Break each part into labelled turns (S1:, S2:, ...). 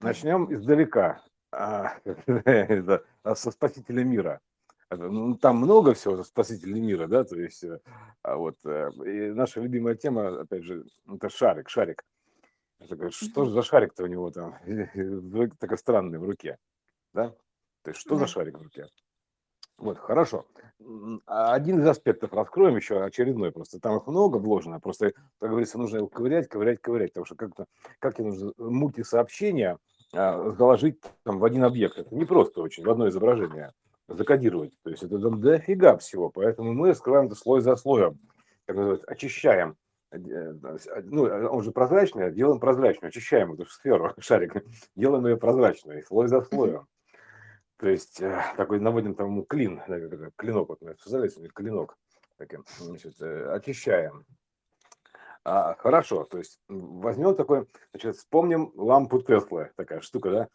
S1: Начнем издалека, а, а, со спасителя мира. Ну, там много всего спасителей мира, да, то есть, э, а вот, э, и наша любимая тема, опять же, это шарик, шарик. что же за шарик-то у него там, такой странный в руке, да? То есть, что за шарик в руке? Вот, хорошо. Один из аспектов раскроем еще, очередной просто. Там их много вложено. Просто, как говорится, нужно его ковырять, ковырять, ковырять. Потому что как-то, как тебе нужно мультисообщение а, заложить там в один объект. Это не просто очень, в одно изображение закодировать. То есть это дофига всего. Поэтому мы скрываем это слой за слоем. Как называется, очищаем. Э, ну, он же прозрачный, делаем прозрачную, очищаем эту сферу, шарик, делаем ее прозрачной, слой за слоем. То есть э, такой наводим там клин, клинок, вот мы сказали, клинок, таким, значит, э, очищаем. А, хорошо, то есть возьмем такой, значит, вспомним лампу Тесла, такая штука, да,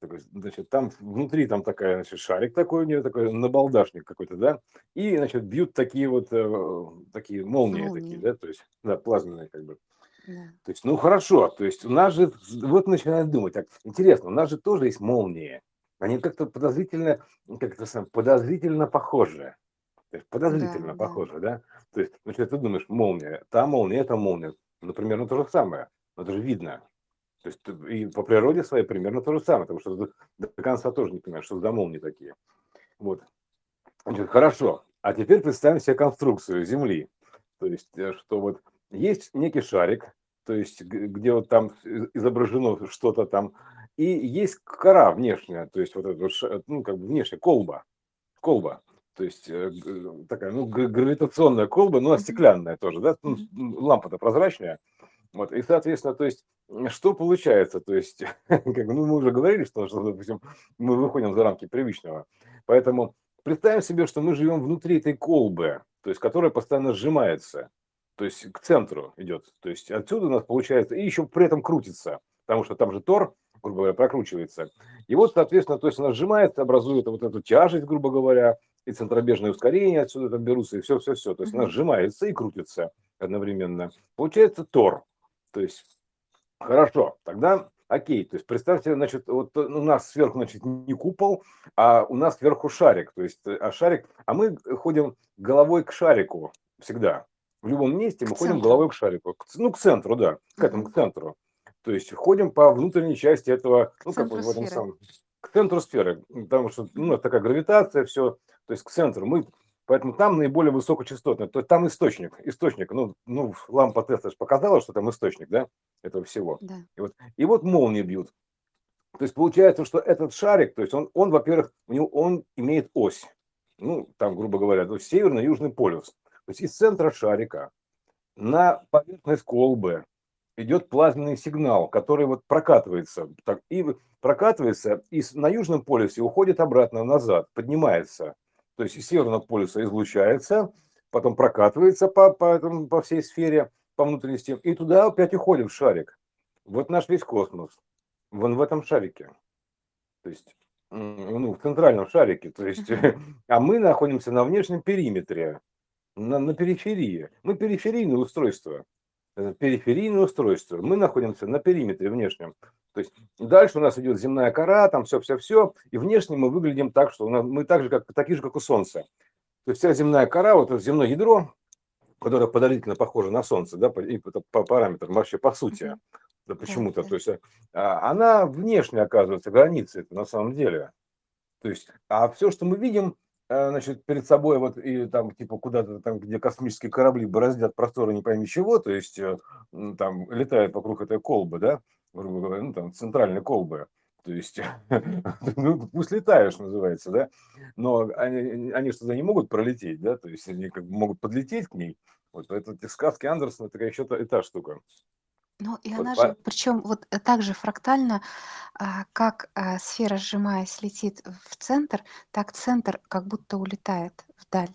S1: такой, значит, там внутри там такая, значит, шарик такой у нее, такой набалдашник какой-то, да, и, значит, бьют такие вот, э, такие молнии, молнии. такие, да, то есть, да, плазменные как бы. Да. То есть, ну хорошо, то есть у нас же, вот начинают думать, так, интересно, у нас же тоже есть молнии, они как-то подозрительно, как-то подозрительно похожи. Подозрительно да, похожи, да. да? То есть, значит, ты думаешь, молния, та молния, эта молния, ну, примерно то же самое. Но это же видно. То есть и по природе своей примерно то же самое, потому что до, до конца тоже не понимаешь, что за молнии такие. Вот. Значит, хорошо. А теперь представим себе конструкцию Земли. То есть, э, что вот есть некий шарик, то есть где вот там изображено что-то там и есть кора внешняя, то есть вот эта, ну, как бы внешняя колба, колба, то есть э, такая, ну, гравитационная колба, ну, стеклянная тоже, да, ну, лампа-то прозрачная, вот, и, соответственно, то есть, что получается, то есть, как, ну, мы уже говорили, что, что, допустим, мы выходим за рамки привычного, поэтому представим себе, что мы живем внутри этой колбы, то есть, которая постоянно сжимается, то есть, к центру идет, то есть, отсюда у нас получается, и еще при этом крутится, потому что там же тор, грубо говоря, прокручивается. И вот, соответственно, то есть она сжимается, образует вот эту тяжесть, грубо говоря, и центробежное ускорение отсюда там берутся, и все-все-все. То есть она сжимается и крутится одновременно. Получается тор. То есть, хорошо, тогда окей. То есть представьте, значит, вот у нас сверху, значит, не купол, а у нас сверху шарик. То есть, а шарик, а мы ходим головой к шарику всегда. В любом месте мы к ходим центру. головой к шарику. Ну, к центру, да, к этому, к центру. То есть ходим по внутренней части этого, ну, как бы в этом самом, к центру сферы, потому что, ну, такая гравитация, все, то есть к центру. Мы, поэтому там наиболее высокочастотно, то есть там источник, источник, ну, ну лампа Тесла же показала, что там источник, да, этого всего. Да. И, вот, и вот молнии бьют. То есть получается, что этот шарик, то есть он, он во-первых, у него он имеет ось, ну, там, грубо говоря, то есть северно-южный полюс. То есть из центра шарика на поверхность колбы идет плазменный сигнал, который вот прокатывается, так, и прокатывается, и на южном полюсе уходит обратно назад, поднимается. То есть из северного полюса излучается, потом прокатывается по, по, по всей сфере, по внутренности, и туда опять уходит в шарик. Вот наш весь космос. Вон в этом шарике. То есть, ну, в центральном шарике. То есть, а мы находимся на внешнем периметре, на, на периферии. Мы периферийное устройство. Э, периферийное устройство. Мы находимся на периметре внешнем. То есть дальше у нас идет земная кора, там все-все-все, и внешне мы выглядим так, что нас, мы так же, как, такие же, как у Солнца. То есть вся земная кора, вот это земное ядро, которое подозрительно похоже на Солнце, да, по, и по, по параметрам, вообще по сути, да, почему-то, то есть а, она внешне оказывается границей на самом деле. То есть, а все, что мы видим, значит, перед собой вот и там типа куда-то там, где космические корабли бороздят просторы не пойми чего, то есть э, там летает вокруг этой колбы, да, грубо говоря, ну там центральной колбы, то есть, ну, пусть летаешь, называется, да, но они, они что туда не могут пролететь, да, то есть они как бы могут подлететь к ней, вот, это сказки Андерсона, такая еще та, та штука.
S2: Ну, и она же, причем вот э, так же фрактально, а, как а, сфера, сжимаясь, летит в центр, так центр как будто улетает вдаль.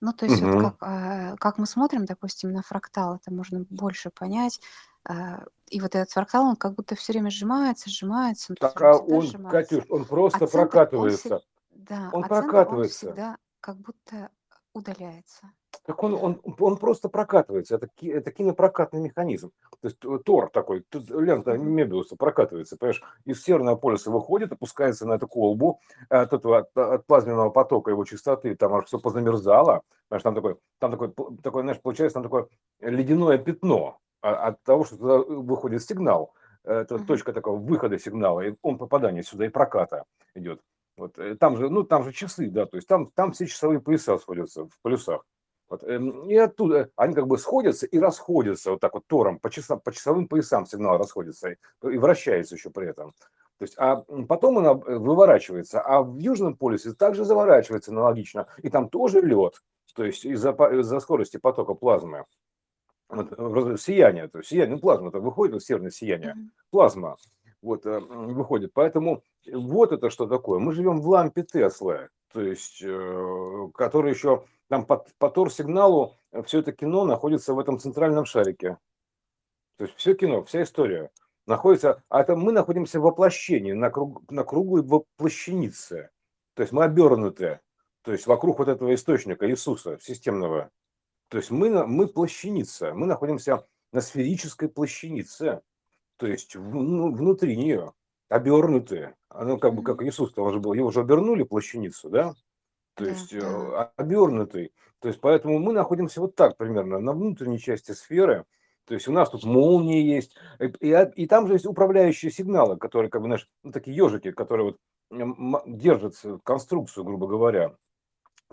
S2: Ну, то есть вот как, а, как мы смотрим, допустим, на фрактал, это можно больше понять. а, И вот этот фрактал, он как будто все время сжимается, сжимается, он
S1: Так, а он, сжимается. Катюш, он А просто центр, он,
S2: прокатывается. да,
S1: Он
S2: а центр, он
S1: прокатывается.
S2: всегда как будто удаляется.
S1: Так он, он, он просто прокатывается, это, это кинопрокатный механизм. То есть э, Тор такой, лента Мебиуса прокатывается, понимаешь, из Северного полюса выходит, опускается на эту колбу, от этого от, от плазменного потока его частоты, там аж все позамерзало, знаешь, там такой, там такой, такой, знаешь, получается там такое ледяное пятно от того, что туда выходит сигнал, это uh-huh. точка такого выхода сигнала, и он попадание сюда и проката идет. Вот э, там же, ну там же часы, да, то есть там, там все часовые пояса сходятся в полюсах. Вот, эм, и оттуда они как бы сходятся и расходятся вот так вот тором, по, часам, по часовым поясам сигнал расходится и, и вращается еще при этом. То есть, а потом она э, выворачивается, а в Южном полюсе также заворачивается аналогично, и там тоже лед, то есть из-за, из-за скорости потока плазмы. Вот, сияние, то есть сияние, ну, плазма, это выходит, вот северное сияние, плазма вот э, выходит. Поэтому вот это что такое. Мы живем в лампе Теслы, то есть, э, который еще там по, по тор-сигналу э, все это кино находится в этом центральном шарике. То есть все кино, вся история находится, а это мы находимся в воплощении, на, круг, на круглой воплощенице. То есть мы обернуты, то есть вокруг вот этого источника Иисуса системного. То есть мы, мы плащаница, мы находимся на сферической плащанице, то есть ну, внутри нее, обернутые. Оно как бы как Иисус тоже был, его же обернули плащаницу, да? то есть да. Э, обернутый. То есть поэтому мы находимся вот так примерно на внутренней части сферы. То есть у нас тут молнии есть, и, и, и там же есть управляющие сигналы, которые как бы наши, ну, такие ежики, которые вот держат конструкцию, грубо говоря.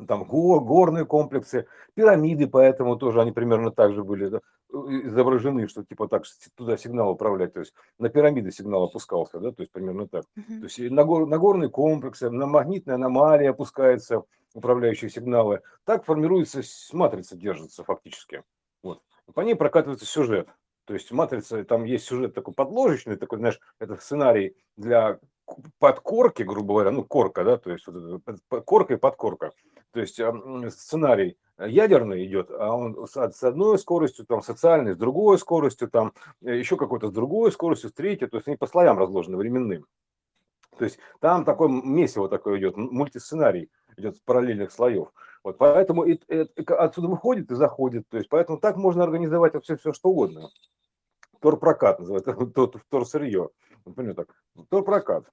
S1: Там гор, горные комплексы, пирамиды, поэтому тоже они примерно так же были да, изображены, что типа так туда сигнал управлять, то есть на пирамиды сигнал опускался, да, то есть примерно так. Uh-huh. То есть на, гор, на горные комплексы, на магнитные аномалии опускаются управляющие сигналы. Так формируется матрица, держится фактически. Вот. По ней прокатывается сюжет. То есть матрица, там есть сюжет такой подложечный, такой, знаешь, это сценарий для подкорки, грубо говоря, ну, корка, да, то есть корка и подкорка. То есть сценарий ядерный идет, а он с одной скоростью, там, социальной, с другой скоростью, там, э, еще какой-то с другой скоростью, с третьей, то есть они по слоям разложены временным. То есть там такой месиво такое идет, мультисценарий идет с параллельных слоев. Вот поэтому и, и, отсюда выходит и заходит. То есть поэтому так можно организовать все, все что угодно. Торпрокат называется, тор сырье. Например, так, торпрокат.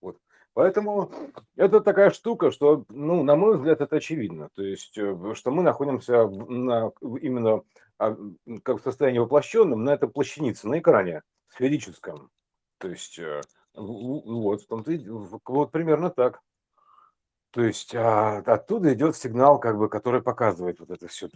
S1: Вот. Поэтому это такая штука, что, ну, на мой взгляд, это очевидно. То есть, э, что мы находимся на, именно а, как в состоянии воплощенном на этой плащанице, на экране сферическом. То есть, э, вот, вот примерно так. То есть а, оттуда идет сигнал, как бы, который показывает вот это все,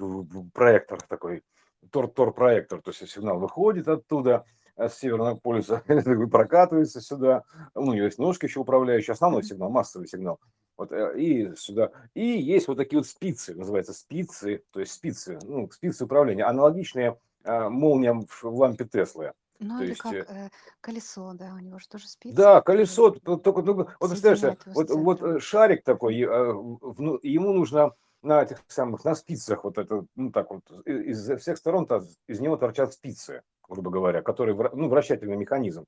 S1: проектор такой, тор-тор-проектор, то есть сигнал выходит оттуда, с Северного полюса прокатывается сюда. Ну, у него есть ножки еще управляющие, основной сигнал, массовый сигнал. Вот, э, и сюда. И есть вот такие вот спицы, называются спицы, то есть спицы, ну, спицы управления, аналогичные э, молниям в лампе Теслы.
S2: Ну, то или есть, как э, колесо, да, у него же тоже спицы.
S1: Да, колесо, только, ну, вот представляешь, вот, вот шарик такой, ему нужно на этих самых, на спицах вот это, ну так вот, из всех сторон из него торчат спицы грубо говоря, который, ну, вращательный механизм,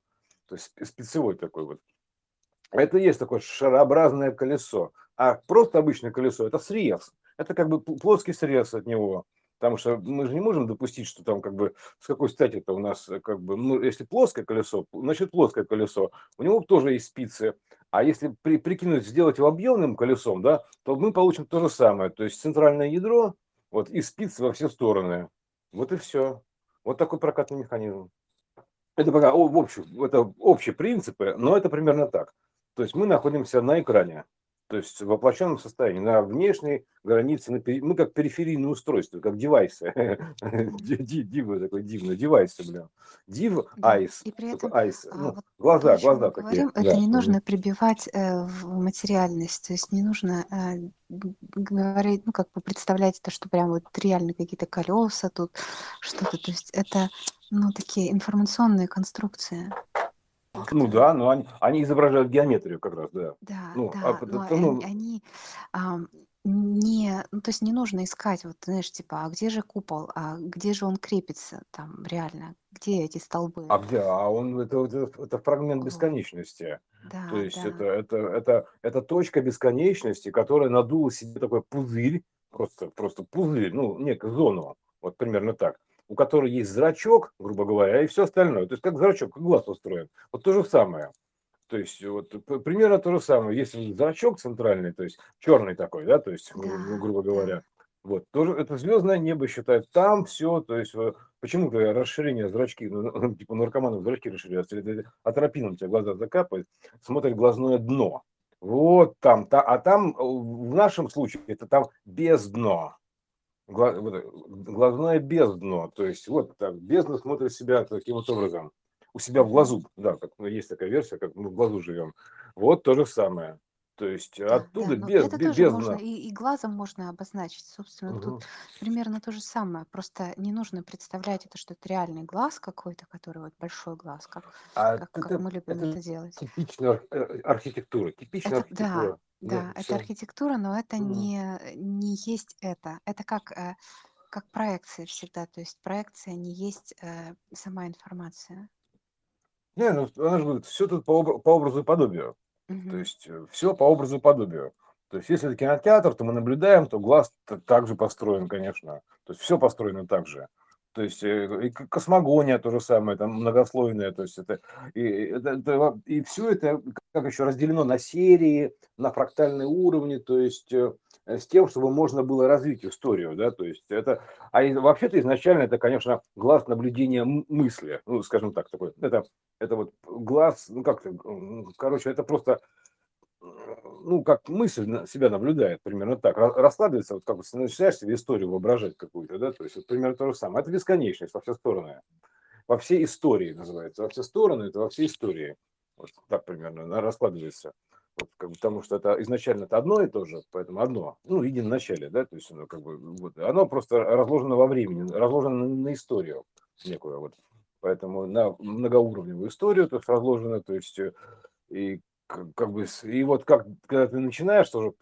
S1: то есть спецевой такой вот. Это и есть такое шарообразное колесо. А просто обычное колесо – это срез. Это как бы плоский срез от него. Потому что мы же не можем допустить, что там как бы с какой стати это у нас как бы, ну, если плоское колесо, значит плоское колесо, у него тоже есть спицы. А если при, прикинуть, сделать его объемным колесом, да, то мы получим то же самое. То есть центральное ядро, вот, и спицы во все стороны. Вот и все. Вот такой прокатный механизм. Это пока в общем, это общие принципы, но это примерно так. То есть мы находимся на экране, то есть в воплощенном состоянии, на внешней границе, на пери... мы как периферийное устройство, как девайсы. Дивно такой дивный, девайсы, бля. Див, айс.
S2: И при этом,
S1: айс.
S2: а,
S1: Ну,
S2: вот
S1: глаза, глаза такие.
S2: говорим, это
S1: Да.
S2: не
S1: Мгм.
S2: нужно прибивать э, в материальность, то есть не нужно э, говорить, ну, как бы представлять это, что прям вот реально какие-то колеса тут, что-то, то есть это, ну, такие информационные конструкции.
S1: Ну да, но они, они изображают геометрию как раз, да.
S2: Да,
S1: Ну, а,
S2: да,
S1: пот-
S2: но
S1: то,
S2: они,
S1: ну,
S2: они, ам, не, ну, то есть не нужно искать, вот, знаешь, типа, а где же купол, а где же он крепится, там, реально, где эти столбы?
S1: а где? А он это, это, это фрагмент бесконечности. То
S2: да,
S1: есть это,
S2: да.
S1: это, это, это точка бесконечности, которая надула себе такой пузырь, просто, просто пузырь, ну, некую зону, вот примерно так, у которой есть зрачок, грубо говоря, и все остальное. То есть как зрачок, как глаз устроен. Вот то же самое. То есть вот примерно то же самое. Есть зрачок центральный, то есть черный такой, да, то есть, ну, грубо говоря. Вот, тоже это звездное небо считают. Там все, то есть э, почему-то расширение зрачки, ну, ну типа наркоманов зрачки расширяются, атропином тебе глаза закапывает, смотрит глазное дно. Вот там, та, а там э, в нашем случае это там без дна. Глазное без дно. То есть вот так, бездна смотрит себя таким вот образом. У себя в глазу. Да, как, ну, есть такая версия, как мы в глазу живем. Вот то же самое. То есть Да, оттуда
S2: да,
S1: без,
S2: это
S1: без,
S2: тоже можно,
S1: бездна.
S2: и, и глазом можно обозначить. Собственно, тут примерно то же самое. Просто не нужно представлять это, что это реальный глаз какой-то, который вот большой глаз, как,
S1: А
S2: как, как
S1: это,
S2: мы любим
S1: это
S2: это делать.
S1: типичная э, архитектура, типичная
S2: Это, да,
S1: архитектура.
S2: да,
S1: Ну,
S2: это
S1: все.
S2: архитектура, но это не, не есть это. Это как, э, как проекция всегда. То есть проекция не есть э, сама информация.
S1: Не, ну она же говорит, все тут по, по образу и подобию. То есть э, все по образу и подобию. То есть если это кинотеатр, то мы наблюдаем, то глаз также построен, конечно. То есть все построено так же. То есть э, и космогония то же самое, там многослойная, то есть это и, это, это, и все это как еще разделено на серии, на фрактальные уровни, то есть э, с тем, чтобы можно было развить историю, да, то есть это, а вообще-то изначально это, конечно, глаз наблюдения мысли, ну, скажем так, такой, это, это вот глаз, ну, как-то, короче, это просто ну, как мысль себя наблюдает, примерно так, раскладывается, вот как бы начинаешь себе историю воображать какую-то, да, то есть вот примерно то же самое. Это бесконечность во все стороны. Во все истории называется. Во все стороны, это во все истории. Вот так примерно она раскладывается. Как бы, потому что это изначально это одно и то же, поэтому одно, ну, в едином начале, да, то есть оно как бы, вот, оно просто разложено во времени, разложено на историю некую, вот, поэтому на многоуровневую историю, то есть разложено, то есть э, и как бы, и вот как, когда ты начинаешь тоже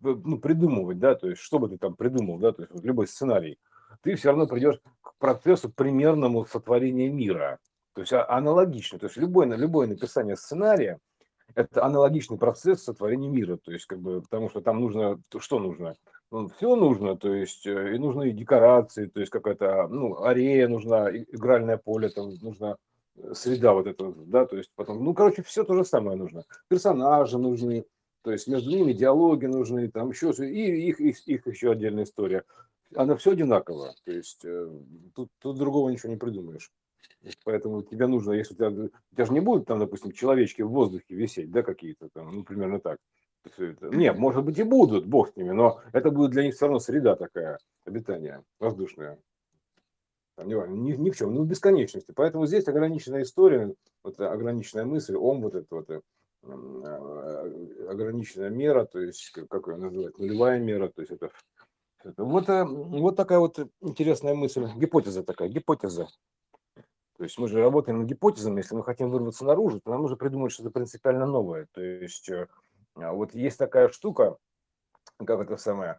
S1: ну, придумывать, да, то есть, что бы ты там придумал, да, то есть, вот любой сценарий, ты все равно придешь к процессу примерному сотворения мира. То есть, а, аналогично. То есть, любое, любое написание сценария – это аналогичный процесс сотворения мира. То есть, как бы, потому что там нужно, что нужно? Ну, все нужно, то есть, э, и нужны декорации, то есть, какая-то, ну, арея нужна, игральное поле, там нужно среда вот эта, да, то есть потом, ну, короче, все то же самое нужно. Персонажи нужны, то есть между ними диалоги нужны, там еще, и их, их, их еще отдельная история. Она все одинаково, то есть э, тут, тут другого ничего не придумаешь. Поэтому тебе нужно, если у тебя, у тебя же не будет там, допустим, человечки в воздухе висеть, да, какие-то там, ну, примерно так. Все это. Нет, может быть и будут, бог с ними, но это будет для них все равно среда такая, обитания воздушная там, ни, ни в чем, ну, в бесконечности. Поэтому здесь ограниченная история, вот ограниченная мысль, ом вот это вот э, э, ограниченная мера, то есть, как ее называют, нулевая мера, то есть это, это вот, э, вот такая вот интересная мысль, гипотеза такая, гипотеза. То есть мы же работаем над гипотезами, если мы хотим вырваться наружу, то нам нужно придумать что-то принципиально новое. То есть вот есть такая штука, как это самое,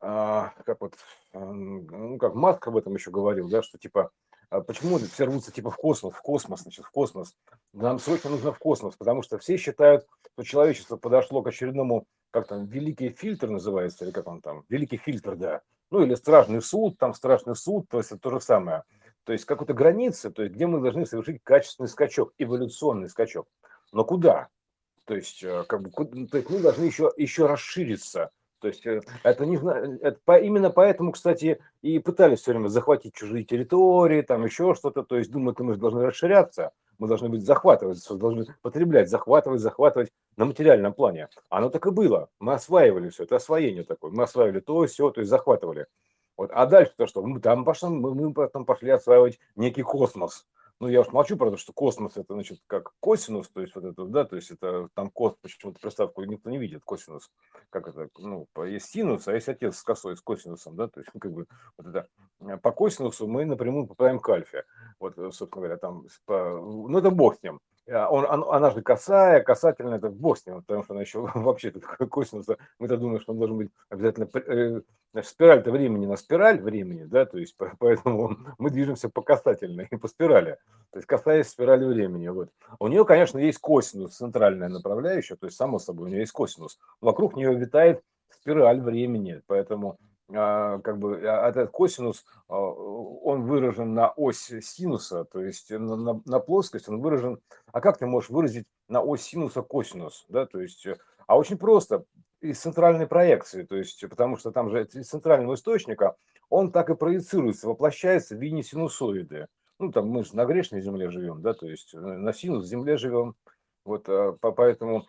S1: а, как вот, ну, как Маск об этом еще говорил, да, что типа, а почему все рвутся типа в космос, в космос, значит, в космос. Нам срочно нужно в космос, потому что все считают, что человечество подошло к очередному, как там, великий фильтр называется, или как он там, великий фильтр, да, ну или страшный суд, там страшный суд, то есть это то же самое. То есть какой-то границы, то есть где мы должны совершить качественный скачок, эволюционный скачок. Но куда? То есть, э, как бы, то есть мы должны еще, еще расшириться, то есть э, это не это по, именно поэтому, кстати, и пытались все время захватить чужие территории, там еще что-то. То есть думают, мы должны расширяться, мы должны быть захватывать, должны потреблять, захватывать, захватывать на материальном плане. Оно так и было. Мы осваивали все, это освоение такое. Мы осваивали то, все, то есть захватывали. Вот. А дальше то что? Мы там пошли, мы, мы потом пошли осваивать некий космос. Ну, я уж молчу про то, что космос это, значит, как косинус, то есть вот это, да, то есть это там кос, почему-то приставку никто не видит, косинус, как это, ну, есть синус, а есть отец с косой, с косинусом, да, то есть, ну, как бы, вот это, э, по косинусу мы напрямую попадаем к альфе, вот, э, собственно говоря, там, по, ну, это бог с ним, а он, она же косая, касательная, это бог с ним, потому что она еще вообще косинус, мы-то думаем, что он должен быть обязательно э, спираль-то времени на спираль времени, да, то есть поэтому мы движемся по касательной и по спирали, то есть касаясь спирали времени. Вот. У нее, конечно, есть косинус, центральная направляющая, то есть само собой у нее есть косинус. Вокруг нее витает спираль времени, поэтому как бы а, этот косинус, а, он выражен на ось синуса, то есть на, на, на плоскость он выражен. А как ты можешь выразить на ось синуса косинус, да, то есть, а очень просто из центральной проекции, то есть, потому что там же из центрального источника он так и проецируется, воплощается в виде синусоиды. Ну, там мы же на грешной земле живем, да, то есть э, на синус земле живем, вот поэтому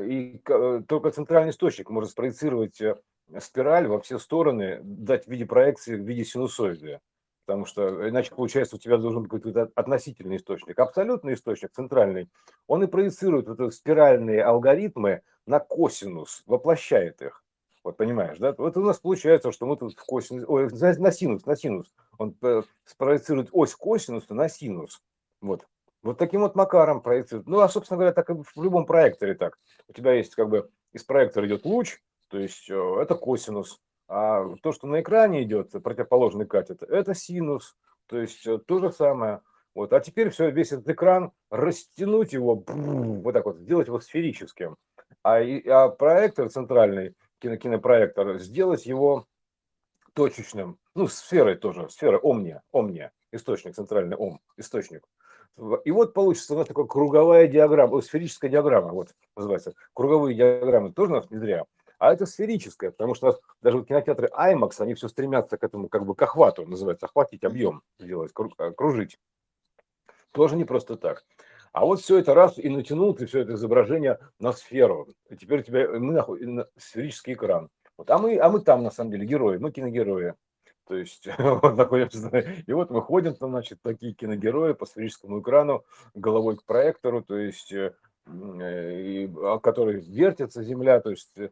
S1: и только центральный источник может спроецировать э, спираль во все стороны, дать в виде проекции, в виде синусоиды. Потому что иначе получается у тебя должен быть какой-то относительный источник. Абсолютный источник, центральный, он и проецирует вот эти спиральные алгоритмы на косинус, воплощает их. Вот понимаешь, да? Вот у нас получается, что мы тут в косинус, ой, на синус, на синус. Он э, спроецирует ось косинуса на синус. Вот. Вот таким вот макаром проецирует. Ну, а, собственно говоря, так и в любом проекторе так. У тебя есть как бы из проектора идет луч, то есть э, это косинус. А то, что на экране идет, противоположный катет, это синус. То есть э, то же самое. Вот. А теперь все, весь этот экран, растянуть его, вот так вот, сделать его сферическим. А, а проектор центральный, кино, кинопроектор, сделать его точечным, ну, сферой тоже, сфера омния, омния, источник, центральный ом, источник. И вот получится у нас такая круговая диаграмма, сферическая диаграмма, вот называется. Круговые диаграммы тоже у нас не зря а это сферическое, потому что даже вот кинотеатры IMAX, они все стремятся к этому, как бы к охвату, называется, охватить объем, сделать, кружить. Тоже не просто так. А вот все это раз и натянул ты все это изображение на сферу. И теперь у тебя мы на сферический экран. Вот, а, мы, а мы там, на самом деле, герои, мы киногерои. То есть вот находимся, и вот выходят там, значит, такие киногерои по сферическому экрану, головой к проектору, то есть э, Э, и, о которой вертится земля, то есть э,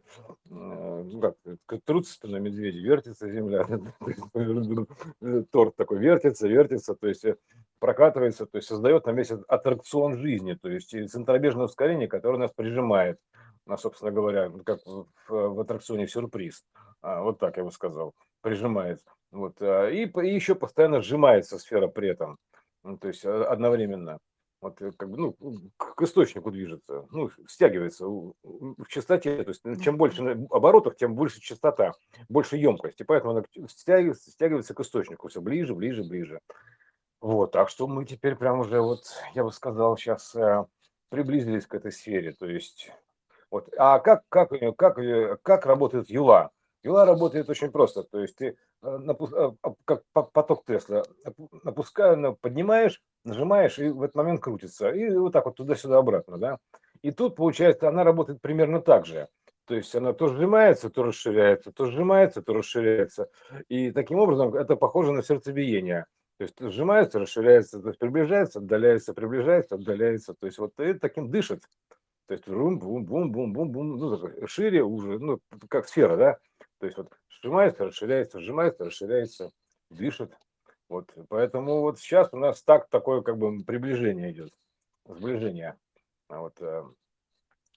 S1: ну, как, как трутся на медведе, вертится земля, торт такой вертится, вертится, то есть э, прокатывается, то есть создает на месте аттракцион жизни, то есть центробежное ускорение, которое нас прижимает, на, собственно говоря, как в, в аттракционе сюрприз, а, вот так я бы сказал, прижимает, вот, а, и, и еще постоянно сжимается сфера при этом, ну, то есть одновременно вот э, как бы, ну, к источнику движется, ну, стягивается в частоте, то есть э, чем больше оборотов, тем больше частота, больше емкости, поэтому она стягивается, стягивается к источнику все ближе, ближе, ближе. Вот, так что мы теперь прям уже, вот, я бы сказал, сейчас э, приблизились к этой сфере, то есть, вот, а как, как, как, как работает Юла? Юла работает очень просто, то есть ты как поток Тесла, напуская, поднимаешь, нажимаешь, и в этот момент крутится. И вот так вот туда-сюда обратно, да. И тут, получается, она работает примерно так же. То есть она то сжимается, то расширяется, то сжимается, то расширяется. И таким образом это похоже на сердцебиение. То есть сжимается, расширяется, то есть приближается, отдаляется, приближается, отдаляется. То есть вот это таким дышит. То есть бум-бум-бум-бум-бум-бум, ну, шире уже, ну, как сфера, да. То есть вот сжимается, расширяется, сжимается, расширяется, дышит. Вот, поэтому вот сейчас у нас так такое как бы приближение идет, сближение вот, э,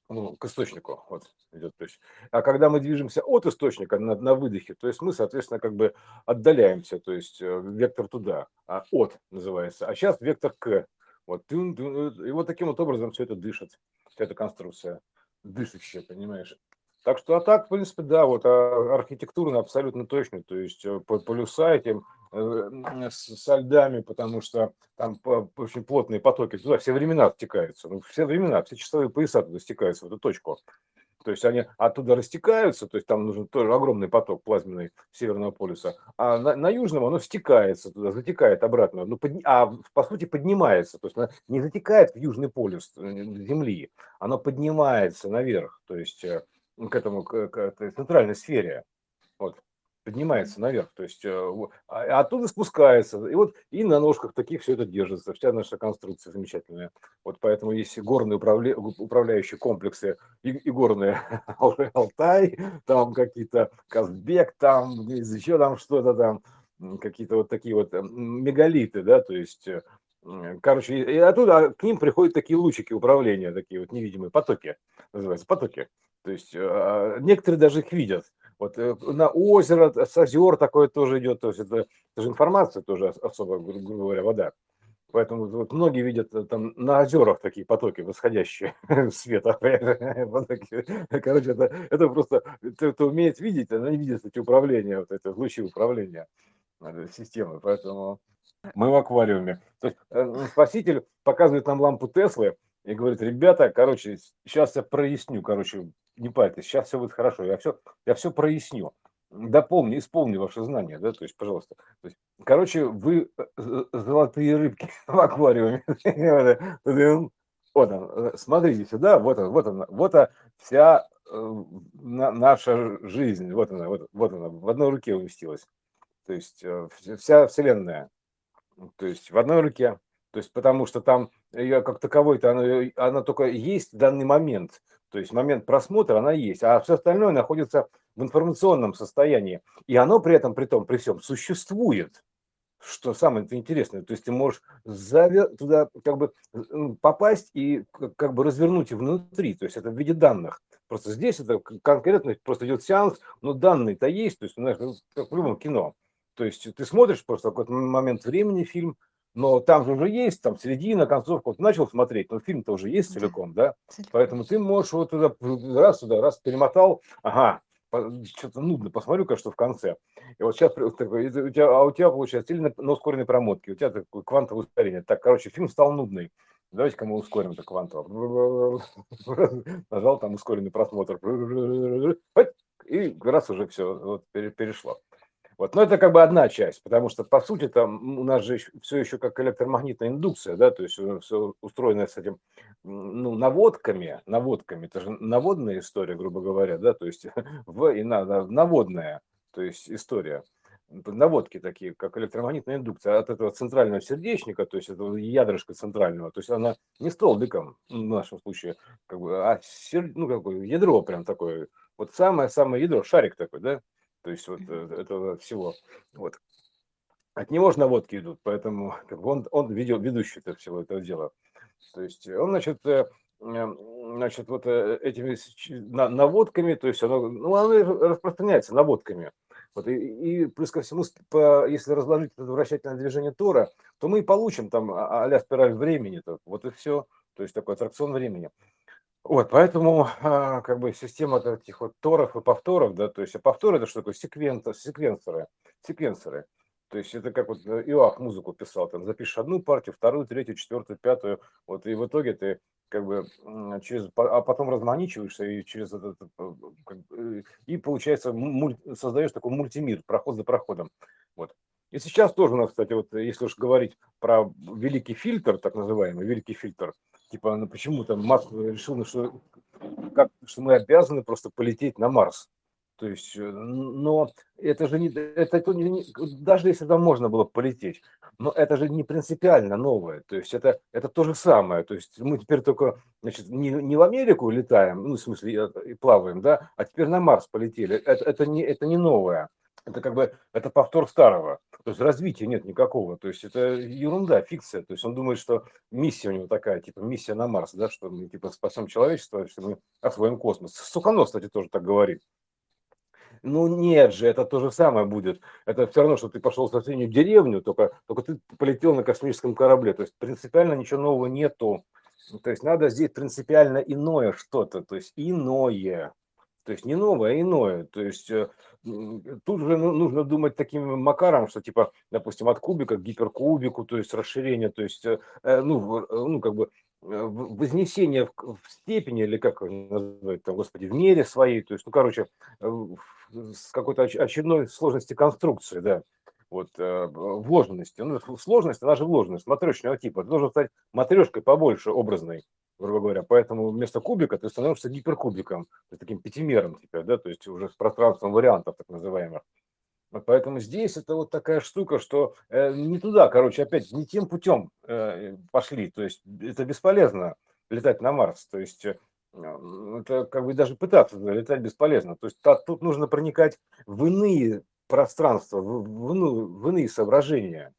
S1: ну, к источнику вот, идет. То есть, а когда мы движемся от источника на, на выдохе, то есть мы, соответственно, как бы отдаляемся, то есть э, вектор туда, а от называется, а сейчас вектор к. Вот, и вот таким вот образом все это дышит, вся эта конструкция дышащая, понимаешь? Так что, а так, в принципе, да, вот а, архитектурно абсолютно точно, то есть э, по полюса этим э, со льдами, потому что там очень плотные потоки туда все времена втекаются, ну, все времена, все часовые пояса туда стекаются в эту точку. То есть они оттуда растекаются, то есть там нужен тоже огромный поток плазменный Северного полюса, а на, на Южном оно стекается туда, затекает обратно, ну, под, а по сути поднимается, то есть она не затекает в Южный полюс э, Земли, оно поднимается наверх, то есть к этому, к, к этой центральной сфере, вот, поднимается наверх, то есть э, а оттуда спускается, и вот и на ножках таких все это держится, вся наша конструкция замечательная. Вот поэтому есть горные управля... управляющие комплексы, и, и горные Алтай, там какие-то Казбек, там еще там что-то там, какие-то вот такие вот мегалиты, да, то есть э, Короче, и оттуда к ним приходят такие лучики управления, такие вот невидимые потоки, называются потоки. То есть а, некоторые даже их видят. Вот э, на озеро, с озер такое тоже идет, то есть это, это же информация тоже особо, грубо говоря, вода. Поэтому вот многие видят э, там на озерах такие потоки восходящие света. Короче, это, это просто, кто, умеет видеть, она не видит эти управления, вот это лучи управления э, системы. Поэтому мы в аквариуме. То есть э, спаситель показывает нам лампу Теслы и говорит, ребята, короче, сейчас я проясню, короче, не парьтесь, сейчас все будет хорошо, я все, я все проясню дополни, исполни ваше знание, да, то есть, пожалуйста. То есть, короче, вы э, золотые рыбки в аквариуме. Вот он, э, смотрите сюда, вот он, вот она, вот она вся э, наша жизнь, вот она, вот, вот она, в одной руке уместилась. То есть вся Вселенная, то есть в одной руке, то есть потому что там ее как таковой-то она, она только есть в данный момент, то есть момент просмотра она есть, а все остальное находится в информационном состоянии. И оно при этом, при том, при всем существует. Что самое интересное, то есть ты можешь туда как бы попасть и как бы развернуть и внутри, то есть это в виде данных. Просто здесь это конкретно просто идет сеанс, но данные-то есть, то есть знаешь, как в любом кино. То есть ты смотришь просто какой-то момент времени фильм, но там же уже есть, там середина, концовка, вот начал смотреть, но фильм-то уже есть целиком, да? Целиком. Поэтому ты можешь вот туда раз сюда, раз перемотал, ага, что-то нудно, посмотрю-ка, что в конце. И вот сейчас такой, у тебя, а у тебя получается или на, на ускоренной промотке, у тебя такое квантовое ускорение. Так, короче, фильм стал нудный. Давайте-ка мы ускорим это квантово. Нажал там ускоренный просмотр. И раз уже все вот, перешло. Вот. Но это как бы одна часть, потому что, по сути, там у нас же все еще как электромагнитная индукция, да, то есть все устроено с этим, ну, наводками, наводками, это же наводная история, грубо говоря, да, то есть в, и на, наводная, то есть история наводки такие, как электромагнитная индукция от этого центрального сердечника, то есть этого ядрышка центрального, то есть она не столбиком в нашем случае, как бы, а сер, ну, какое ядро прям такое, вот самое-самое ядро, шарик такой, да, то есть вот э, этого всего. Вот. От него же наводки идут, поэтому он, он видел, ведущий этого всего этого дела. То есть он, значит, э, значит, вот э, этими наводками, то есть оно, ну, оно распространяется наводками. Вот, и, и плюс ко всему, по, если разложить это вращательное движение Тора, то мы и получим там а, а-ля спираль времени. -то, вот и все. То есть такой аттракцион времени. Вот, поэтому а, как бы система таких вот торов и повторов, да, то есть а повторы это что такое? Секвенты, секвенсоры, секвенсоры. То есть это как вот э, Иоах музыку писал, там запишешь одну партию, вторую, третью, четвертую, пятую, вот и в итоге ты как бы через, а потом разманичиваешься и через этот, э, как, э, и получается муль, создаешь такой мультимир, проход за проходом. Вот. И сейчас тоже у нас, кстати, вот если уж говорить про великий фильтр, так называемый великий фильтр, типа, ну почему там Маск решил, ну, что, как, что мы обязаны просто полететь на Марс. То есть, э, но это же не, это не, даже если там можно было полететь, но это же не принципиально новое. То есть это, это то же самое. То есть мы теперь только, значит, не, не в Америку летаем, ну, в смысле, и плаваем, да, а теперь на Марс полетели. Это, это, не, это не новое это как бы это повтор старого. То есть развития нет никакого. То есть это ерунда, фикция. То есть он думает, что миссия у него такая, типа миссия на Марс, да, что мы типа спасем человечество, что мы освоим космос. Суханов, кстати, тоже так говорит. Ну нет же, это то же самое будет. Это все равно, что ты пошел в соседнюю деревню, только, только ты полетел на космическом корабле. То есть принципиально ничего нового нету. То есть надо здесь принципиально иное что-то, то есть иное. То есть не новое, а иное. То есть э, тут уже ну, нужно думать таким макаром, что типа, допустим, от кубика к гиперкубику, то есть расширение, то есть, э, э, ну, ну как бы вознесение в, степени, или как назвать, там, господи, в мере своей, то есть, ну, короче, с какой-то очередной сложности конструкции, да, вот, вложенности. Ну, сложность, она же вложенность, матрешечного типа. Ты должен стать матрешкой побольше, образной грубо говоря. Поэтому вместо кубика ты становишься гиперкубиком, то есть таким пятимером теперь, да, то есть уже с пространством вариантов так называемых. Вот поэтому здесь это вот такая штука, что э, не туда, короче, опять не тем путем э, пошли. То есть это бесполезно летать на Марс. То есть э, это как бы даже пытаться летать бесполезно. То есть тут нужно проникать в иные пространства, в, в, ну, в иные соображения.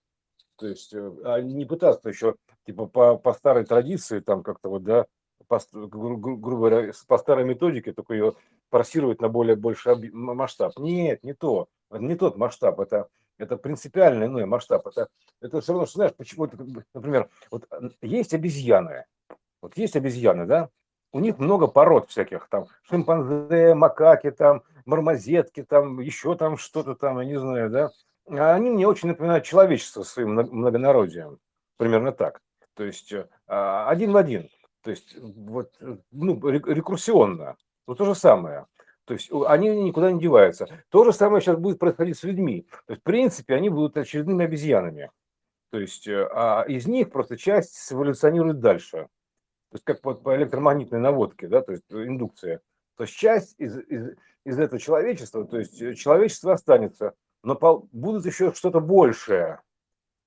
S1: То есть э, а не пытаться еще типа по, по старой традиции, там как-то вот, да, по, гру, грубо говоря, по старой методике, только ее форсировать на более больший масштаб. Нет, не то, не тот масштаб, это это принципиально иной масштаб. Это, это все равно, что, знаешь, почему, например, вот есть обезьяны, вот есть обезьяны, да, у них много пород всяких, там, шимпанзе, макаки, там, мармозетки, там, еще там что-то там, я не знаю, да, они мне очень напоминают человечество своим многонародием, примерно так, то есть а, один в один, то есть вот, ну, рекурсионно, вот то же самое. То есть они никуда не деваются. То же самое сейчас будет происходить с людьми. То есть, в принципе, они будут очередными обезьянами. То есть, э, а из них просто часть эволюционирует дальше. То есть, как по, по электромагнитной наводке, да, то есть индукция. То есть, часть из, из, из этого человечества, то есть э, человечество останется, но будут еще что-то большее.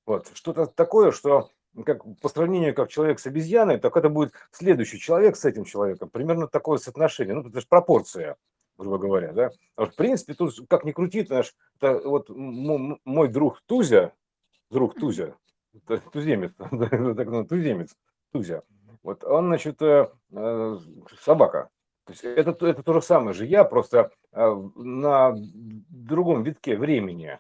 S1: Вот, что-то такое, что как по сравнению как человек с обезьяной, так это будет следующий человек с этим человеком. Примерно такое соотношение. Ну, это же пропорция грубо говоря, да. А в принципе, тут как ни крути, наш, это вот мой друг Тузя, друг Тузя, туземец, так, туземец, Тузя, вот он, значит, э, э, собака. То есть это, это то же самое же я, просто э, на другом витке времени.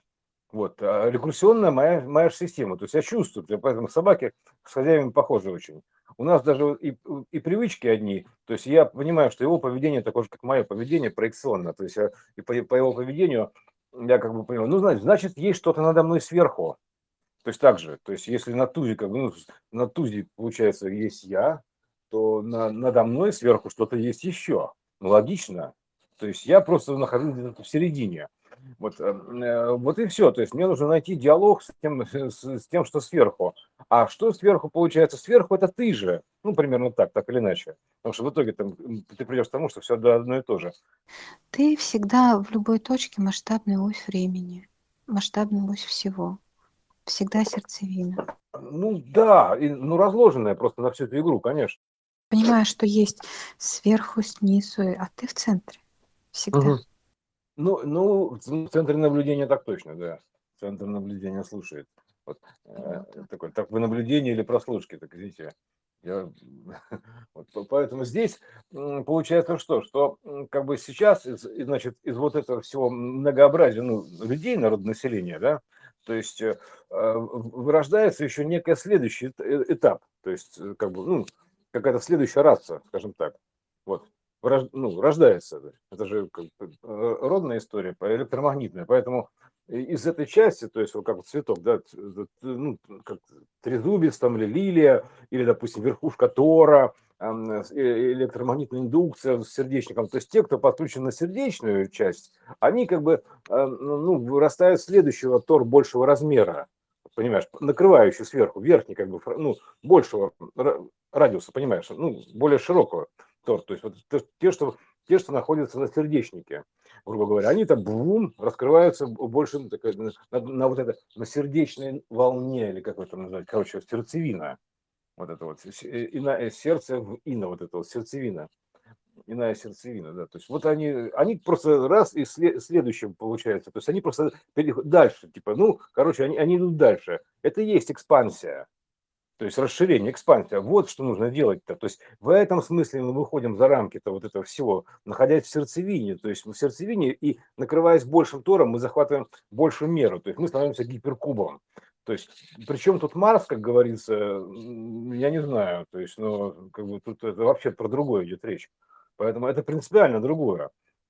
S1: Вот, а рекурсионная моя, моя система. То есть я чувствую, поэтому собаки с хозяевами похожи очень. У нас даже и, и привычки одни, то есть я понимаю, что его поведение такое же, как мое поведение, проекционно, то есть я, и по, по его поведению я как бы понимаю, ну, значит, значит есть что-то надо мной сверху, то есть так же, то есть если на тузе, как бы, ну, на тузе, получается, есть я, то на, надо мной сверху что-то есть еще, ну, логично, то есть я просто нахожусь где-то в середине, вот, эм, э, вот и все. То есть мне нужно найти диалог с тем, с, с тем, что сверху. А что сверху получается? Сверху это ты же. Ну, примерно так, так или иначе. Потому что в итоге там, ты придешь к тому, что все одно и то же.
S2: Ты всегда в любой точке масштабный ось времени, масштабный ось всего. Всегда сердцевина.
S1: Ну да, и, ну разложенная просто на всю эту игру, конечно.
S2: Понимаешь, что есть сверху, снизу, а ты в центре. Всегда. Угу.
S1: Ну, ну, в центре наблюдения так точно, да. Центр наблюдения слушает. Вот, э, такой, так вы наблюдение или прослушки, так видите. Я, вот, поэтому здесь получается что, что как бы сейчас, из, значит, из вот этого всего многообразия ну, людей, народонаселения, да, то есть э, вырождается еще некий следующий э, этап, то есть как бы, ну, какая-то следующая раса, скажем так. Вот ну, рождается. Это же э, родная история, электромагнитная. Поэтому из этой части, то есть вот как цветок, да, ну, как трезубец там или лилия, или, допустим, верхушка тора, э, электромагнитная индукция с сердечником, то есть те, кто подключен на сердечную часть, они как бы э, ну, вырастают следующего тор большего размера, понимаешь, накрывающий сверху, верхний как бы, ну, большего радиуса, понимаешь, ну, более широкого тор. То есть вот те, что, те, что находятся на сердечнике, грубо говоря, они там бум, раскрываются больше на, на, на вот это, на сердечной волне, или как это назвать, короче, сердцевина. Вот это вот, иная, сердце в ино, вот это вот, сердцевина. Иная сердцевина, да, то есть вот они, они просто раз и след, следующим получается, то есть они просто переходят дальше, типа, ну, короче, они, они идут дальше, это и есть экспансия, то есть расширение, экспансия. Вот что нужно делать-то. То есть в этом смысле мы выходим за рамки-то вот этого всего, находясь в сердцевине. То есть в сердцевине и накрываясь большим тором, мы захватываем большую меру. То есть мы становимся гиперкубом. То есть, причем тут Марс, как говорится, я не знаю, то есть, ну, как бы тут это вообще про другое идет речь. Поэтому это принципиально другое.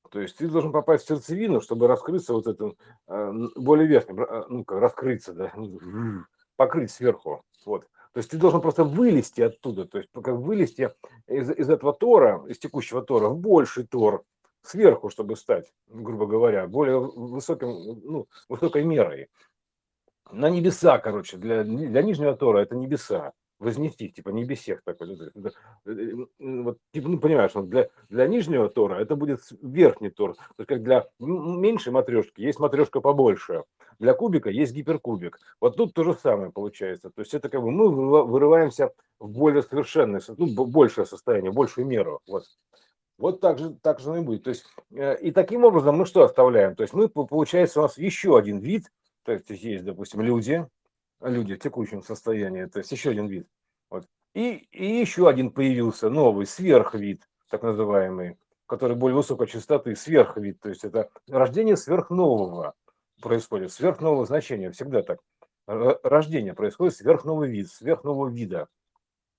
S1: То есть ты должен попасть в сердцевину, чтобы раскрыться вот это э, более верхним, э, ну, как раскрыться, да, покрыть сверху. Вот. То есть ты должен просто вылезти оттуда, то есть как вылезти из, из этого тора, из текущего тора в больший тор, сверху, чтобы стать, грубо говоря, более высоким, ну, высокой мерой. На небеса, короче, для, для нижнего тора это небеса вознести, типа небесех такой. Это, э, вот, типа, ну, понимаешь, вот для, для нижнего тора это будет верхний тор. То есть как для меньшей матрешки есть матрешка побольше. Для кубика есть гиперкубик. Вот тут то же самое получается. То есть это как бы мы вырываемся в более совершенное, ну, большее состояние, большую меру. Вот. Вот так же, так же и будет. То есть, э, и таким образом мы что оставляем? То есть мы, получается, у нас еще один вид, то есть есть, допустим, люди, люди в текущем состоянии, то есть еще один вид. Вот. И, и еще один появился новый сверхвид, так называемый, который более высокой частоты, сверхвид, то есть это рождение сверхнового. происходит сверхнового значения, всегда так. Рождение происходит сверхновый вид, сверхнового вида.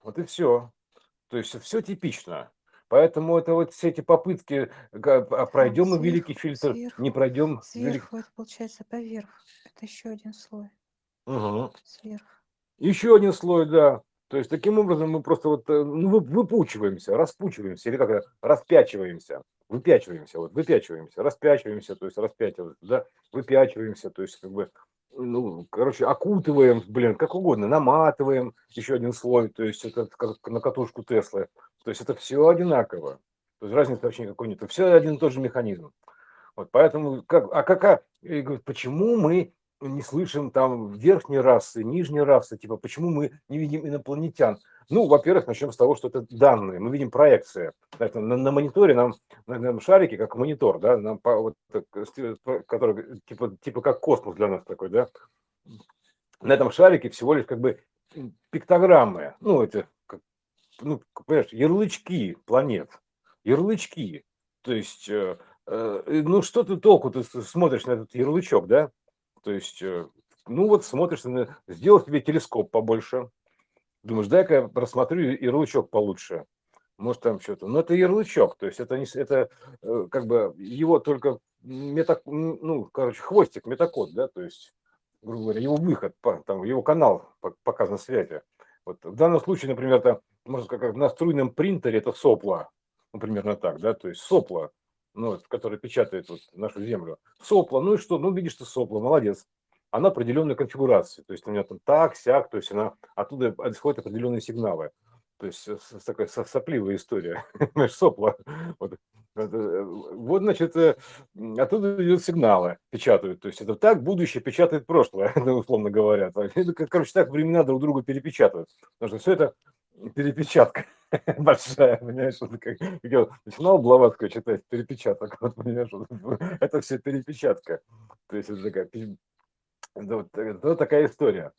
S1: Вот и все. То есть все типично. Поэтому это вот все эти попытки, а пройдем мы великий фильтр,
S2: сверху,
S1: не пройдем.
S2: Сверху, это получается поверх. Это еще один слой.
S1: Угу.
S2: Сверху.
S1: Еще один слой, да. То есть таким образом мы просто вот э, ну, вы- выпучиваемся, распучиваемся, или как это, распячиваемся, выпячиваемся, вот выпячиваемся, распячиваемся, то есть распячиваемся, да, выпячиваемся, то есть как бы, ну, короче, окутываем, блин, как угодно, наматываем еще один слой, то есть это как на катушку Теслы, то есть это все одинаково, то есть разницы вообще никакой нет, все один и тот же механизм. Вот поэтому, как, а какая, и говорит, почему мы не слышим там верхней расы, нижней расы, типа почему мы не видим инопланетян? Ну, во-первых, начнем с того, что это данные, мы видим проекции. Это на, на мониторе нам, на, на шарике, как монитор, да, нам вот, который типа, типа как космос для нас такой, да. На этом шарике всего лишь как бы пиктограммы, ну, это, как, ну, понимаешь, ярлычки планет, ярлычки. То есть, э, э, ну, что ты толку, ты смотришь на этот ярлычок, да, то есть, э, ну вот смотришь, сделал себе телескоп побольше, думаешь, дай-ка рассмотрю ярлычок получше. Может там что-то. Но это ярлычок, то есть это не это э, как бы его только мета, ну, короче, хвостик, метакод, да, то есть, грубо говоря, его выход, там, его канал показан связи. Вот в данном случае, например, это, можно сказать, как на струйном принтере это сопло, ну, примерно так, да, то есть сопло, ну, который печатает вот нашу землю. Сопло, ну и что? Ну, видишь ты сопло, молодец. Она определенной конфигурации, то есть у меня там так, сяк, то есть она оттуда исходят определенные сигналы. То есть такая сопливая история, знаешь, сопло. Вот. Э, вот, значит, э, оттуда идут сигналы, печатают. То есть это так будущее печатает прошлое, условно говоря. Короче, так времена друг друга перепечатывают. Потому что все это перепечатка большая, понимаешь, вот как я начинал Блаватскую читать, перепечаток, вот, понимаешь, вот, это все перепечатка, то есть это такая, это вот, это такая история,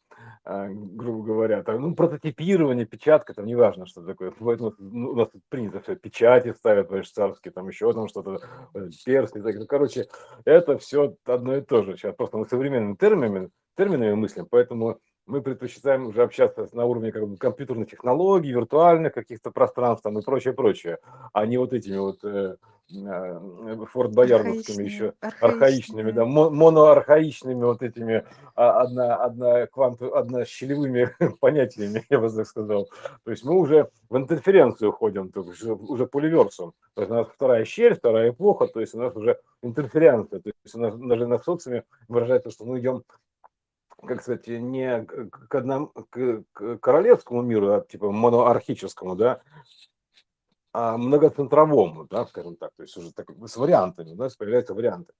S1: а, грубо говоря, там, ну, прототипирование, печатка, там, неважно, что такое, поэтому ну, у нас тут принято все, печати ставят, понимаешь, царские, там, еще там что-то, э, перстни, так, ну, короче, это все одно и то же, сейчас просто мы современными терминами, терминами мыслим, поэтому мы предпочитаем уже общаться на уровне как бы, компьютерных технологий, виртуальных каких-то пространств там, и прочее, прочее, а не вот этими вот э, э, форт боярдовскими еще архаичными, да, моноархаичными вот этими а, одна, одна кванту, одна щелевыми понятиями, я бы так сказал. То есть мы уже в интерференцию уходим, то есть уже поливерсом. То есть у нас вторая щель, вторая эпоха, то есть у нас уже интерференция. То есть у нас даже на социуме выражается, что мы идем как сказать, не к одному к, королевскому миру, а типа моноархическому, да, а многоцентровому, да, скажем так, то есть уже так, с вариантами, да, появляются варианты.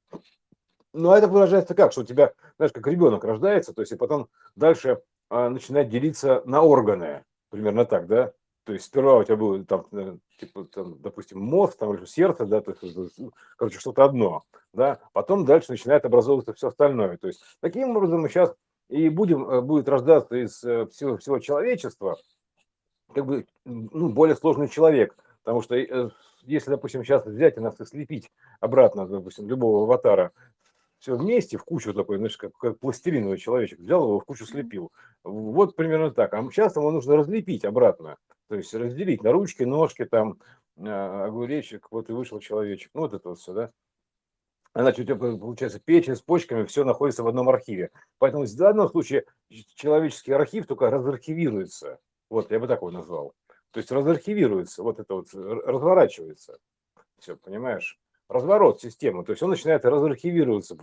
S1: Ну, а это выражается как, что у тебя, знаешь, как ребенок рождается, то есть и потом дальше а, начинает делиться на органы, примерно так, да, то есть сперва у тебя было там, э, типа, там, допустим, мозг, там, или сердце, да, то есть, короче, что-то одно, да, потом дальше начинает образовываться все остальное. То есть таким образом мы сейчас и будем, э, будет рождаться из э, всего, всего человечества как бы ну, более сложный человек. Потому что э, если, допустим, сейчас взять и нас и слепить обратно, допустим, любого аватара, все вместе, в кучу такой, знаешь, как, как пластилиновый человечек, взял его, в кучу слепил. Вот примерно так. А сейчас его нужно разлепить обратно. То есть разделить на ручки, ножки, там, огуречек, вот и вышел человечек. Ну, вот это вот все, да. Значит, у тебя получается печень с почками, все находится в одном архиве. Поэтому в данном случае человеческий архив только разархивируется. Вот, я бы так его назвал. То есть разархивируется, вот это вот разворачивается. Все, понимаешь? Разворот системы. То есть он начинает разархивироваться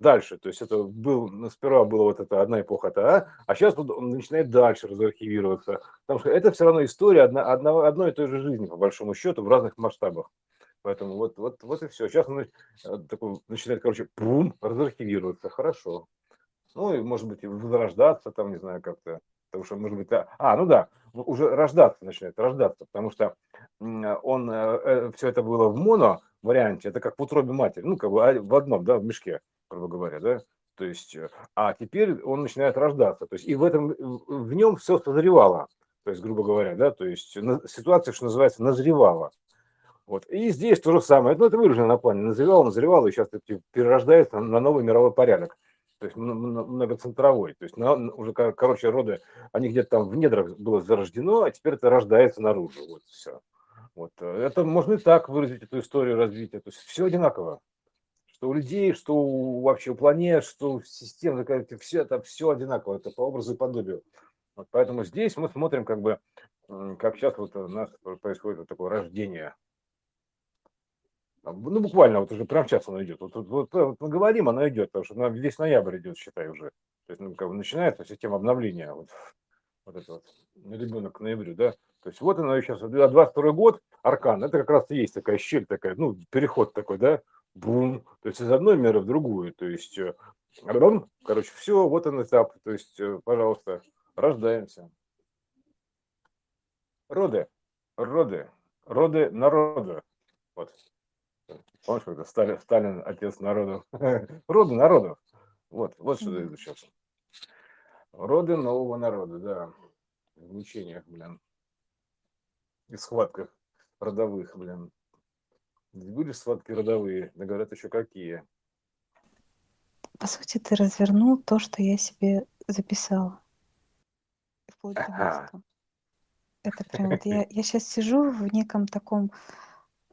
S1: дальше. То есть это был, ну, сперва была вот эта одна эпоха, а, а сейчас он начинает дальше разархивироваться. Потому что это все равно история одна, одна, одной и той же жизни, по большому счету, в разных масштабах. Поэтому вот, вот, вот и все. Сейчас он э, такой, начинает, короче, пум, разархивироваться. Хорошо. Ну, и, может быть, возрождаться там, не знаю, как-то. Потому что, может быть, а, а, ну да, уже рождаться начинает, рождаться, потому что он, э, э, все это было в моно варианте, это как в утробе матери, ну, как бы а, в одном, да, в мешке, грубо говоря, да, то есть, а теперь он начинает рождаться, то есть, и в этом, в нем все созревало, то есть, грубо говоря, да, то есть, ситуация, что называется, назревала, Вот. И здесь то же самое. Ну, это выражено на плане. Назревало, назревало, и сейчас это перерождается на новый мировой порядок. То есть многоцентровой. То есть на, уже, короче, роды, они где-то там в недрах было зарождено, а теперь это рождается наружу. Вот все. Вот. Это можно и так выразить, эту историю развития. То есть все одинаково. Что у людей, что у, вообще у планет, что у систем, все это все одинаково. Это по образу и подобию. Вот поэтому здесь мы смотрим, как бы, как сейчас вот у нас происходит вот такое рождение ну, буквально, вот уже прям сейчас оно идет. Вот, вот, вот, вот мы говорим, оно идет, потому что ну, весь ноябрь идет, считай, уже. То есть, ну, как бы начинается система обновления. Вот, вот это вот, ребенок к ноябрю, да. То есть, вот оно сейчас, 22 год, аркан, это как раз и есть такая щель такая, ну, переход такой, да, бум, то есть из одной меры в другую, то есть, ром, э, короче, все, вот он этап, то есть, э, пожалуйста, рождаемся. Роды, роды, роды народа. Вот. Помнишь, когда Сталин, Сталин отец народу? Роды народу. Вот, вот что это сейчас. Роды нового народа, да. В мучениях, блин. И схватках родовых, блин. Были схватки родовые, да говорят еще какие.
S2: По сути, ты развернул то, что я себе записала. Вплоть до ага. Это прям вот я, я сейчас сижу в неком таком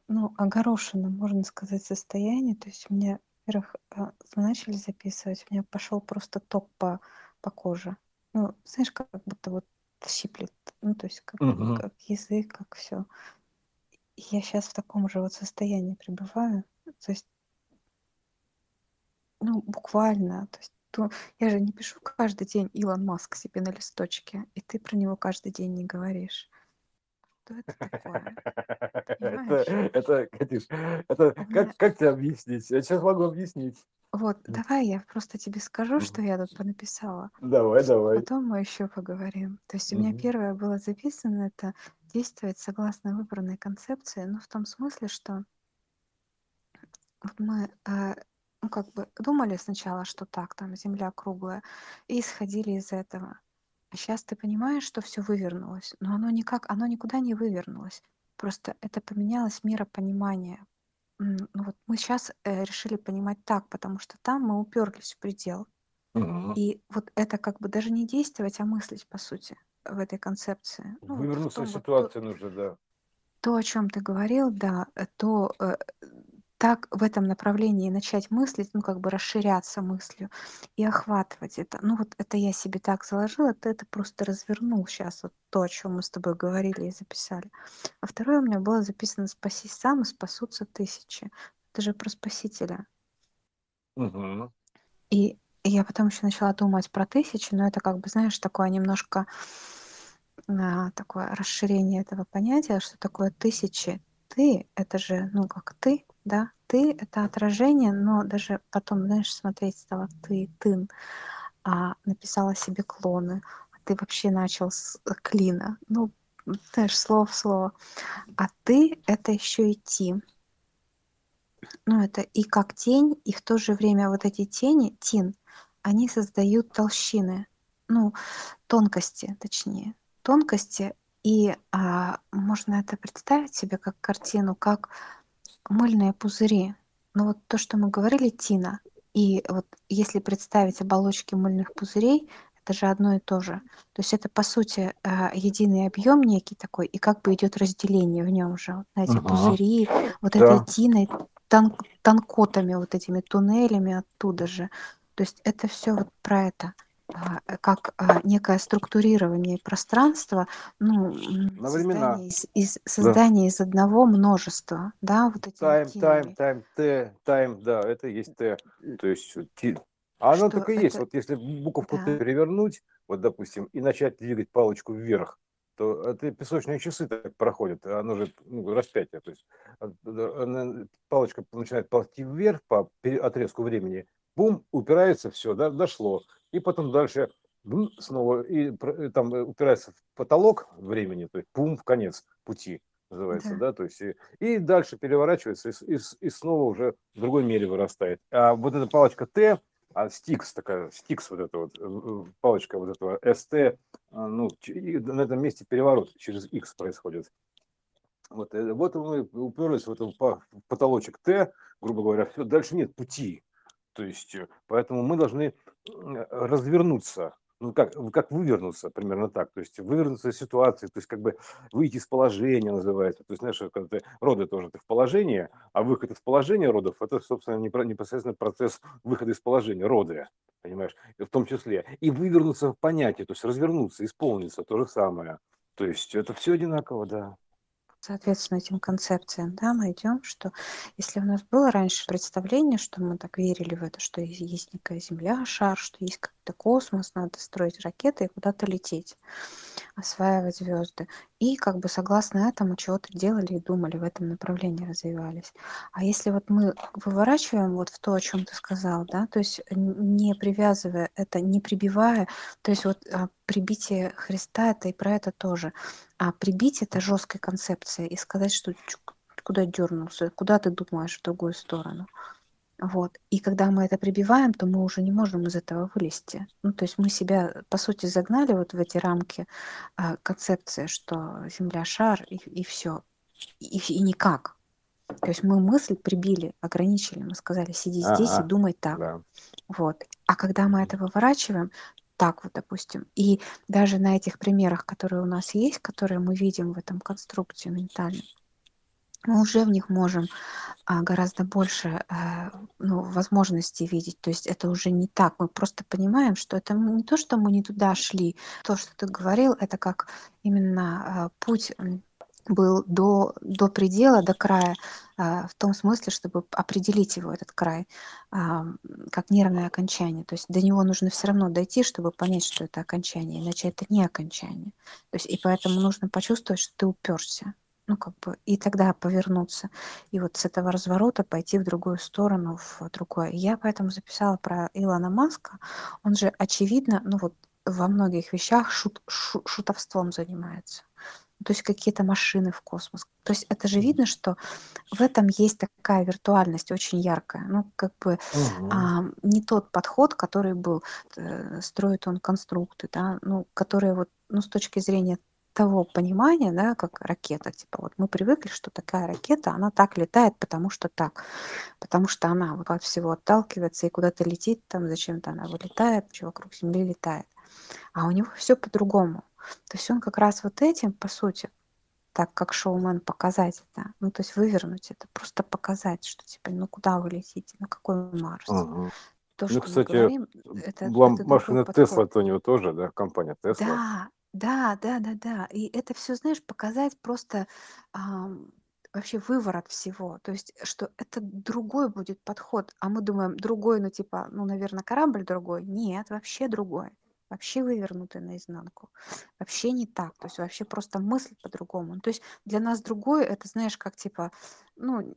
S2: ну, огорошенном, можно сказать, состоянии. То есть у меня, во-первых, а, мы начали записывать, у меня пошел просто ток по, по коже. Ну, знаешь, как будто вот щиплет. Ну, то есть как, угу. как язык, как все. Я сейчас в таком же вот состоянии пребываю. То есть, ну, буквально. То есть, то, я же не пишу каждый день Илон Маск себе на листочке, и ты про него каждый день не говоришь. Что это такое?
S1: Это, это, Катюш, это как, как тебе объяснить? Я сейчас могу объяснить.
S2: Вот, давай я просто тебе скажу, что я тут понаписала.
S1: Давай, давай.
S2: Потом мы еще поговорим. То есть у меня первое было записано, это действовать согласно выбранной концепции, но в том смысле, что вот мы э, ну, как бы думали сначала, что так, там Земля круглая, и исходили из этого. А сейчас ты понимаешь, что все вывернулось, но оно никак, оно никуда не вывернулось. Просто это поменялось миропонимание. Ну вот мы сейчас э, решили понимать так, потому что там мы уперлись в предел. Угу. И вот это как бы даже не действовать, а мыслить, по сути, в этой концепции.
S1: Ну, Вывернуться вот из ситуации вот, нужно, да.
S2: То, о чем ты говорил, да, э, то э, так в этом направлении начать мыслить, ну, как бы расширяться мыслью и охватывать это. Ну, вот это я себе так заложила, ты это просто развернул сейчас, вот то, о чем мы с тобой говорили и записали. А второе у меня было записано «Спасись сам, и спасутся тысячи». Это же про Спасителя. Угу. И я потом еще начала думать про тысячи, но это как бы, знаешь, такое немножко а, такое расширение этого понятия, что такое тысячи. Ты — это же, ну, как ты, да, ты — это отражение, но даже потом, знаешь, смотреть стала ты, тын, а написала себе клоны, а ты вообще начал с клина, ну, знаешь, слово в слово. А ты — это еще идти. Ну, это и как тень, и в то же время вот эти тени, тин, они создают толщины, ну, тонкости, точнее, тонкости, и а, можно это представить себе как картину, как мыльные пузыри. Но вот то, что мы говорили, тина, и вот если представить оболочки мыльных пузырей, это же одно и то же. То есть это, по сути, э, единый объем некий такой, и как бы идет разделение в нем же. Вот на эти угу. пузыри, вот да. этой тиной, тон, тонкотами, вот этими туннелями оттуда же. То есть это все вот про это. А, э, как а, некое структурирование пространства, ну,
S1: На времена.
S2: создание, из, из, создание да. из одного множества, да, вот
S1: эти Тайм, тайм, тайм, Т, тайм, да, это есть Т, то есть ти. А оно так и есть, вот если буковку да. Т перевернуть, вот допустим, и начать двигать палочку вверх, то это песочные часы так проходят, оно же ну, распятие, то есть палочка начинает ползти вверх по отрезку времени, бум, упирается, все, да, дошло. И потом дальше бум, снова, и там упирается в потолок времени, то есть бум, в конец пути называется, да, да то есть и, и дальше переворачивается и, и, и снова уже в другой мере вырастает. А вот эта палочка Т, а стикс такая, стикс вот эта вот, палочка вот этого СТ, а, ну, на этом месте переворот через X происходит. Вот, э, вот мы уперлись в этот потолочек Т, грубо говоря, все, дальше нет пути. То есть, э, поэтому мы должны развернуться, ну как, как вывернуться, примерно так, то есть вывернуться из ситуации, то есть как бы выйти из положения называется, то есть знаешь, когда ты, роды тоже ты в положении, а выход из положения родов, это, собственно, непосредственно процесс выхода из положения, роды, понимаешь, в том числе, и вывернуться в понятие, то есть развернуться, исполниться, то же самое, то есть это все одинаково, да
S2: соответственно этим концепциям, да, мы идем, что если у нас было раньше представление, что мы так верили в это, что есть некая Земля, шар, что есть какой-то космос, надо строить ракеты и куда-то лететь, осваивать звезды. И как бы согласно этому чего-то делали и думали, в этом направлении развивались. А если вот мы выворачиваем вот в то, о чем ты сказал, да, то есть не привязывая это, не прибивая, то есть вот а, прибитие Христа это и про это тоже. А прибить это жесткой концепцией и сказать, что куда дернулся, куда ты думаешь в другую сторону. Вот. И когда мы это прибиваем, то мы уже не можем из этого вылезти. Ну, то есть мы себя, по сути, загнали вот в эти рамки э, концепции, что Земля шар и, и все. И, и никак. То есть мы мысль прибили, ограничили, мы сказали, сиди здесь ага, и думай так. Да. Вот. А когда мы это выворачиваем, так вот, допустим. И даже на этих примерах, которые у нас есть, которые мы видим в этом конструкте ментальной, мы уже в них можем а, гораздо больше а, ну, возможностей видеть. То есть это уже не так. Мы просто понимаем, что это не то, что мы не туда шли. То, что ты говорил, это как именно а, путь был до, до предела, до края, а, в том смысле, чтобы определить его, этот край, а, как нервное окончание. То есть до него нужно все равно дойти, чтобы понять, что это окончание, иначе это не окончание. То есть, и поэтому нужно почувствовать, что ты уперся. Ну, как бы, и тогда повернуться. И вот с этого разворота пойти в другую сторону, в другое. я поэтому записала про Илона Маска. Он же, очевидно, ну вот во многих вещах шут, шу, шутовством занимается то есть какие-то машины в космос. То есть это же видно, что в этом есть такая виртуальность очень яркая. Ну, как бы угу. а, не тот подход, который был, э, строит он конструкты, да, ну, которые вот, ну, с точки зрения того понимания, да, как ракета, типа вот мы привыкли, что такая ракета, она так летает, потому что так, потому что она вот от всего отталкивается и куда-то летит, там зачем-то она вылетает, вокруг Земли летает. А у него все по-другому. То есть он как раз вот этим, по сути, так как шоумен показать это, ну то есть вывернуть это, просто показать, что типа, ну куда вы летите, на какой Марс.
S1: Ага. То, ну, кстати, говорим, это, была это машина Тесла, то у него тоже, да, компания Тесла.
S2: Да, да, да, да, да. И это все, знаешь, показать просто а, вообще выворот всего. То есть, что это другой будет подход. А мы думаем, другой, ну типа, ну, наверное, корабль другой. Нет, вообще другой вообще вывернуты наизнанку. Вообще не так. То есть вообще просто мысль по-другому. То есть для нас другое, это знаешь, как типа, ну,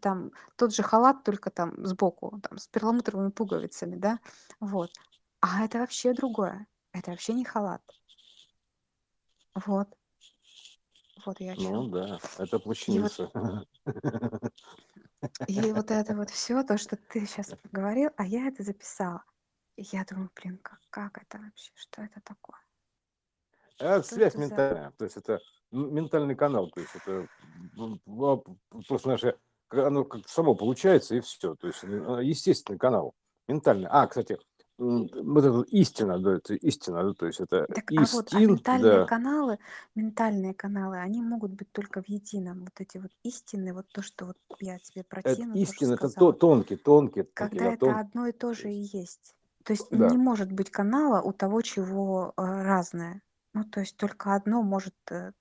S2: там тот же халат, только там сбоку, там с перламутровыми пуговицами, да, вот. А это вообще другое. Это вообще не халат. Вот. Вот я о чем.
S1: Ну да, это плащаница.
S2: И вот, и вот это вот все, то, что ты сейчас говорил, а я это записала я думаю, блин, как, как это вообще? Что это такое?
S1: Это что связь это ментальная. За... То есть это ментальный канал. То есть это просто наше, оно как само получается и все. То есть э, естественный канал. Ментальный. А, кстати, вот это истина, да, это истина, да, то есть это
S2: так, истин, а вот а ментальные да. каналы, ментальные каналы, они могут быть только в едином. Вот эти вот истины, вот то, что вот я тебе про
S1: это истина, это то, тонкий, тонкий.
S2: Когда такие, это тон... одно и то же и есть. То есть Да. не может быть канала у того, чего э, разное. Ну, то есть только одно может э,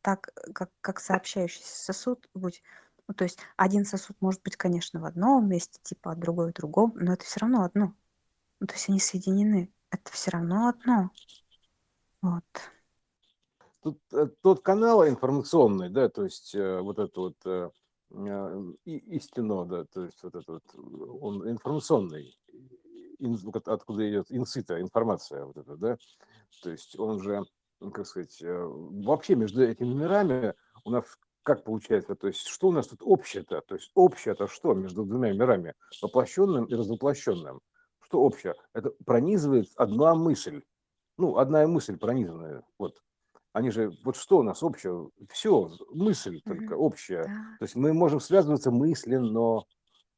S2: так, как, как сообщающийся сосуд быть. Ну, то есть один сосуд может быть, конечно, в одном месте, типа, а другой в другом, но это все равно одно. Ну, то есть они соединены. Это все равно одно. Вот.
S1: Тут э, тот канал информационный, да, то есть э, вот это вот э, э, истинно, да, то есть вот этот вот, он информационный откуда идет инсита, информация вот эта, да, то есть он же, ну, как сказать, э, вообще между этими мирами у нас как получается, то есть что у нас тут общее-то, то есть общее-то что между двумя мирами, воплощенным и развоплощенным, что общее? Это пронизывает одна мысль, ну, одна мысль пронизанная, вот, они же, вот что у нас общее? Все, мысль только общая. То есть мы можем связываться мысленно.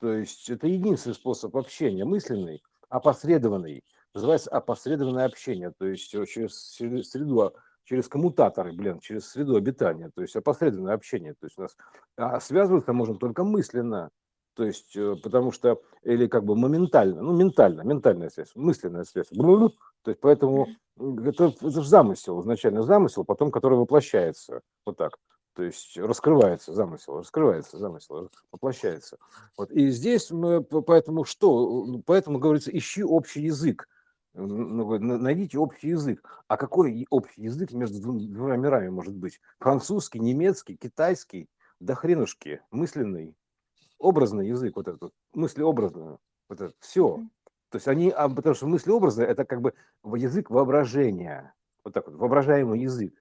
S1: То есть это единственный способ общения, мысленный, опосредованный. Называется опосредованное общение. То есть э, через сре- среду, а, через коммутаторы, блин, через среду обитания. То есть опосредованное общение. То есть у нас а связываться можем только мысленно. То есть, э, потому что, или как бы моментально, ну, ментально, ментальная связь, мысленная связь. То есть, поэтому это, это же замысел, изначально замысел, потом который воплощается. Вот так. То есть раскрывается замысел, раскрывается замысел, воплощается. Вот. И здесь мы, поэтому что? Ну, Поэтому говорится, ищи общий язык. Ну, Найдите общий язык. А какой общий язык между двум- двумя мирами может быть? Французский, немецкий, китайский, да хренушки, мысленный, образный язык, вот этот, мыслеобразную, вот это все. То есть они, а, потому что мыслеобразы это как бы язык воображения, вот так вот, воображаемый язык.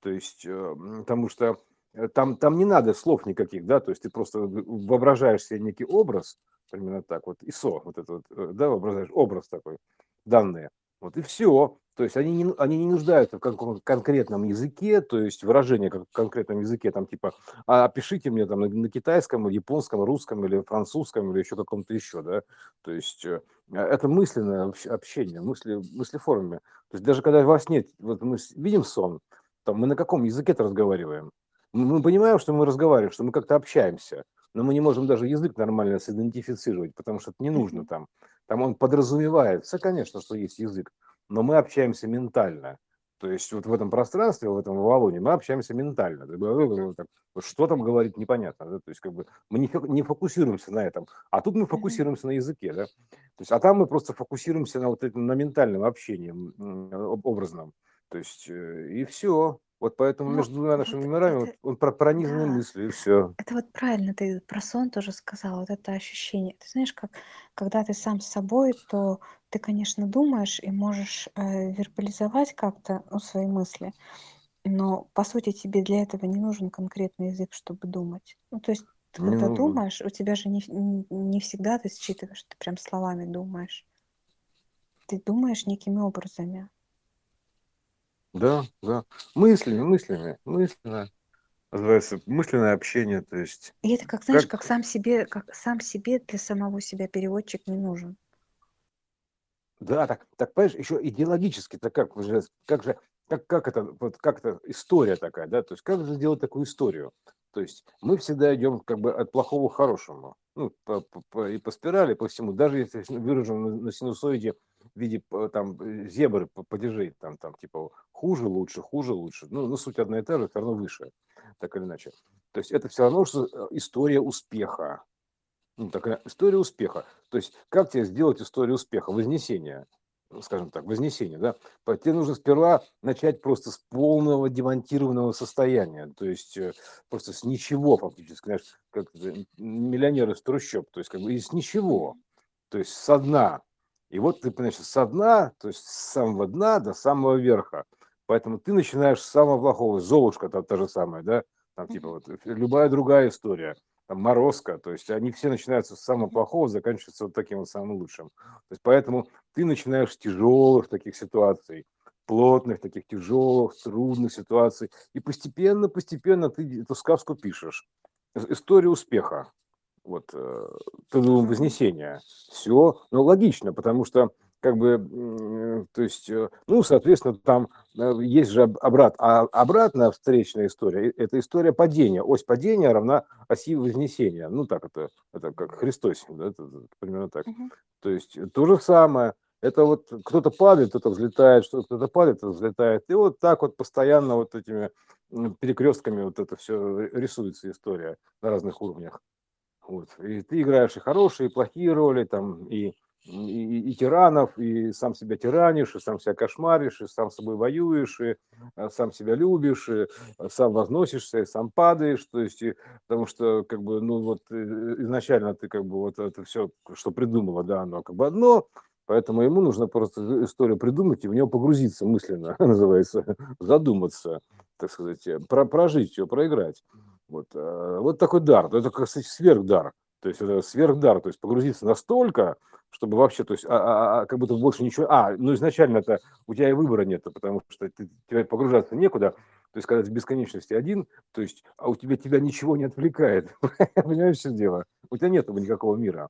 S1: То есть, э, м, потому что э, там, там не надо слов никаких, да, то есть ты просто воображаешь себе некий образ, примерно так вот, ИСО, вот это вот, э, да, воображаешь образ такой, данные, вот и все. То есть они не, они не нуждаются в каком-то конкретном языке, то есть выражение как в конкретном языке, там типа, а опишите мне там на, на китайском, японском, русском или французском или еще каком-то еще, да, то есть э, это мысленное общ- общение, мысли, мыслеформами. То есть даже когда во сне, вот мы видим сон, там, мы на каком языке-то разговариваем? Мы понимаем, что мы разговариваем, что мы как-то общаемся, но мы не можем даже язык нормально сидентифицировать, потому что это не нужно там. Там он подразумевается, конечно, что есть язык, но мы общаемся ментально. То есть вот в этом пространстве, в этом Вавилоне мы общаемся ментально. Что там говорить, непонятно. да, То есть как бы мы не, не фокусируемся на этом. А тут мы фокусируемся на языке. Да? То есть, а там мы просто фокусируемся на вот этом, на ментальном общении образном. То есть э, и все. Вот поэтому
S2: Ну,
S1: между двумя нашими
S2: вот
S1: мирами
S2: это,
S1: вот он про- пронизанный
S2: да,
S1: мыслью, и все.
S2: это вот правильно ты про сон тоже сказала, вот это ощущение. Ты знаешь, как когда ты сам с собой, то ты, конечно, думаешь и можешь э, вербализовать как-то ну, свои мысли, но по сути тебе для этого не нужен конкретный язык, чтобы думать. Ну, то есть ты
S1: Не
S2: когда
S1: нужно.
S2: думаешь, у тебя же не, не не всегда ты считываешь, ты прям словами думаешь. Ты думаешь некими образами.
S1: Да, да. Мыслями, мыслями, мысленно. Называется мысленное общение, то есть
S2: И это как, знаешь,
S1: как
S2: как сам себе, как сам себе для самого себя переводчик не нужен.
S1: Да, так, так понимаешь, еще идеологически-то как уже, как же, как, как это, вот как это история такая, да, то есть как же сделать такую историю? То есть мы всегда идем как бы от плохого к хорошему, ну, по, по- по- и по спирали, по всему, даже если выражен на, на синусоиде в виде э, там э, зебры, падежей, там, там типа хуже, лучше, хуже, лучше, ну, ну, суть одна и та же, все равно выше, так или иначе. То есть это все равно, что э, история успеха, ну, такая история успеха. То есть, как тебе сделать историю успеха, вознесения, ну, скажем так, вознесения, да? Тебе нужно сперва начать просто с полного демонтированного состояния, то есть просто с ничего фактически, знаешь, как это, миллионер из трущоб, то есть как бы из ничего, то есть со дна. И вот ты, понимаешь, со дна, то есть с самого дна до самого верха. Поэтому ты начинаешь с самого плохого, Золушка та, та же самая, да, там типа вот любая другая история, там Морозко, то есть они все начинаются с самого плохого, заканчиваются вот таким вот самым лучшим. То есть поэтому ты начинаешь с тяжелых таких ситуаций, плотных таких тяжелых, трудных ситуаций, и постепенно, постепенно ты эту сказку пишешь. Э- История успеха, вот, э,
S2: Мгм.
S1: вознесения. Все, ну, логично, потому что как бы, то есть, э, ну, соответственно, там э, есть же об- обрат, а обратная встречная история, это история падения. Ось падения равна оси вознесения. Ну, так это, это как Христос, да, это, это примерно так.
S2: Мгм.
S1: То есть то же самое. Это вот кто-то падает, кто-то взлетает, что кто-то падает, кто-то взлетает. И вот так вот постоянно вот этими перекрестками вот это все рисуется история на разных уровнях. Вот. И ты играешь и хорошие, и плохие роли, там, и, и, и тиранов, и сам себя тиранишь, и сам себя кошмаришь, и сам с собой воюешь, и э, сам себя любишь, и э, сам возносишься, и сам падаешь, то есть, и- потому что, как бы, ну, вот э, изначально ты, как бы, вот это все, что придумала, да, оно как бы одно, поэтому ему нужно просто историю придумать и в него погрузиться мысленно, называется, задуматься, так сказать, про, прожить ее, проиграть. Вот, э, вот такой дар. Это, как сказать, сверхдар. То есть это сверхдар, то есть погрузиться настолько, чтобы вообще, то есть, а, а- а как будто больше ничего. А, ну изначально это у тебя и выбора нет, потому что ты, тебе погружаться некуда, То есть, когда ты в бесконечности один, то есть, а у тебя тебя ничего не отвлекает. Понимаешь, все дело? У тебя нет никакого мира.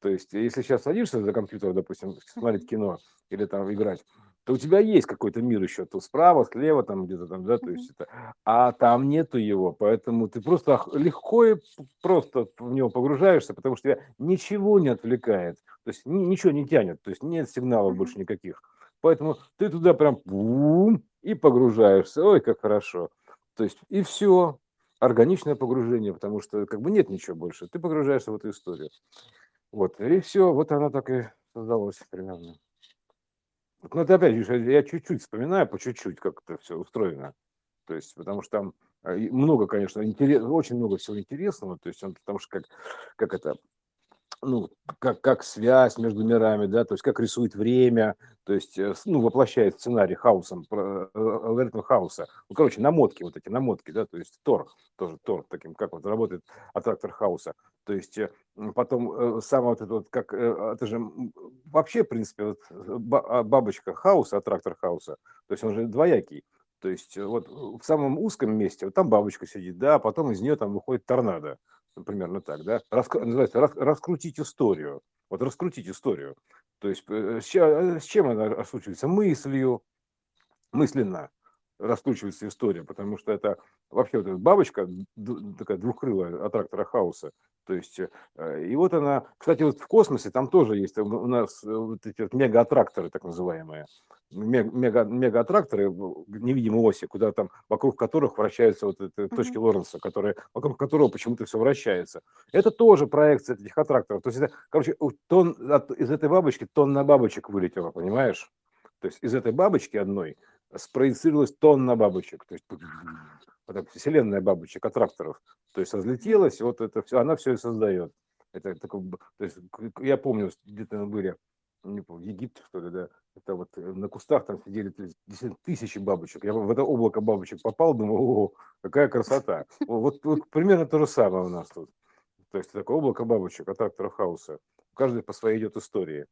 S1: То есть, если сейчас садишься за компьютер, допустим, смотреть кино или там играть, то у тебя есть какой-то мир еще, то справа, слева, там где-то там, да, то есть это, а там нету его, поэтому ты просто легко и просто в него погружаешься, потому что тебя ничего не отвлекает, то есть ничего не тянет, то есть нет сигналов больше никаких, поэтому ты туда прям бум, и погружаешься, ой, как хорошо, то есть и все, органичное погружение, потому что как бы нет ничего больше, ты погружаешься в эту историю, вот, и все, вот она так и создалась примерно. Ну, это опять же, я чуть-чуть вспоминаю, по чуть-чуть, как это все устроено. То есть, потому что там э, много, конечно, интерес, очень много всего интересного. То есть, потому что как, как это, ну, как, как связь между мирами, да, то есть как рисует время, то есть, э, ну, воплощает сценарий хаосом, э, алгоритм хаоса. Ну, короче, намотки вот эти, намотки, да, то есть Тор, тоже Тор, таким, как вот работает аттрактор хаоса. То есть э, потом сам вот это вот, как, это же вообще, в принципе, вот а, бабочка хаоса, аттрактор хаоса, то есть он же двоякий. То есть вот в самом узком месте, вот там бабочка сидит, да, а потом из нее там выходит торнадо примерно так, да, Раскру, называется рас, раскрутить историю. Вот раскрутить историю. То есть э, э, с чем она раскручивается? Мыслью, мысленно раскручивается история, потому что это вообще вот эта бабочка, такая двухкрылая аттрактора хаоса, то есть, э, и вот она, кстати, вот в космосе там тоже есть у нас вот эти вот мега-аттракторы, так называемые, мега, мега-аттракторы, невидимые оси, куда там, вокруг которых вращаются вот эти точки mm-hmm. Лоренса, которые, вокруг которого почему-то все вращается. Это тоже проекция этих аттракторов. То есть, это, короче, тон, от, из этой бабочки тонна бабочек вылетела, понимаешь? То есть из этой бабочки одной спроецировалась тонна бабочек. То есть вот вселенная бабочек, аттракторов. То есть разлетелась, вот это все, она все и создает. Это такой, то есть я помню, где-то мы были не помню, Египет, что ли, да, это вот э, на кустах там сидели тысячи бабочек. Я в это облако бабочек попал, думаю, о, какая красота. Вот, вот примерно то же самое у нас тут. То есть такое облако бабочек от трактора хаоса. Каждый по своей идет истории.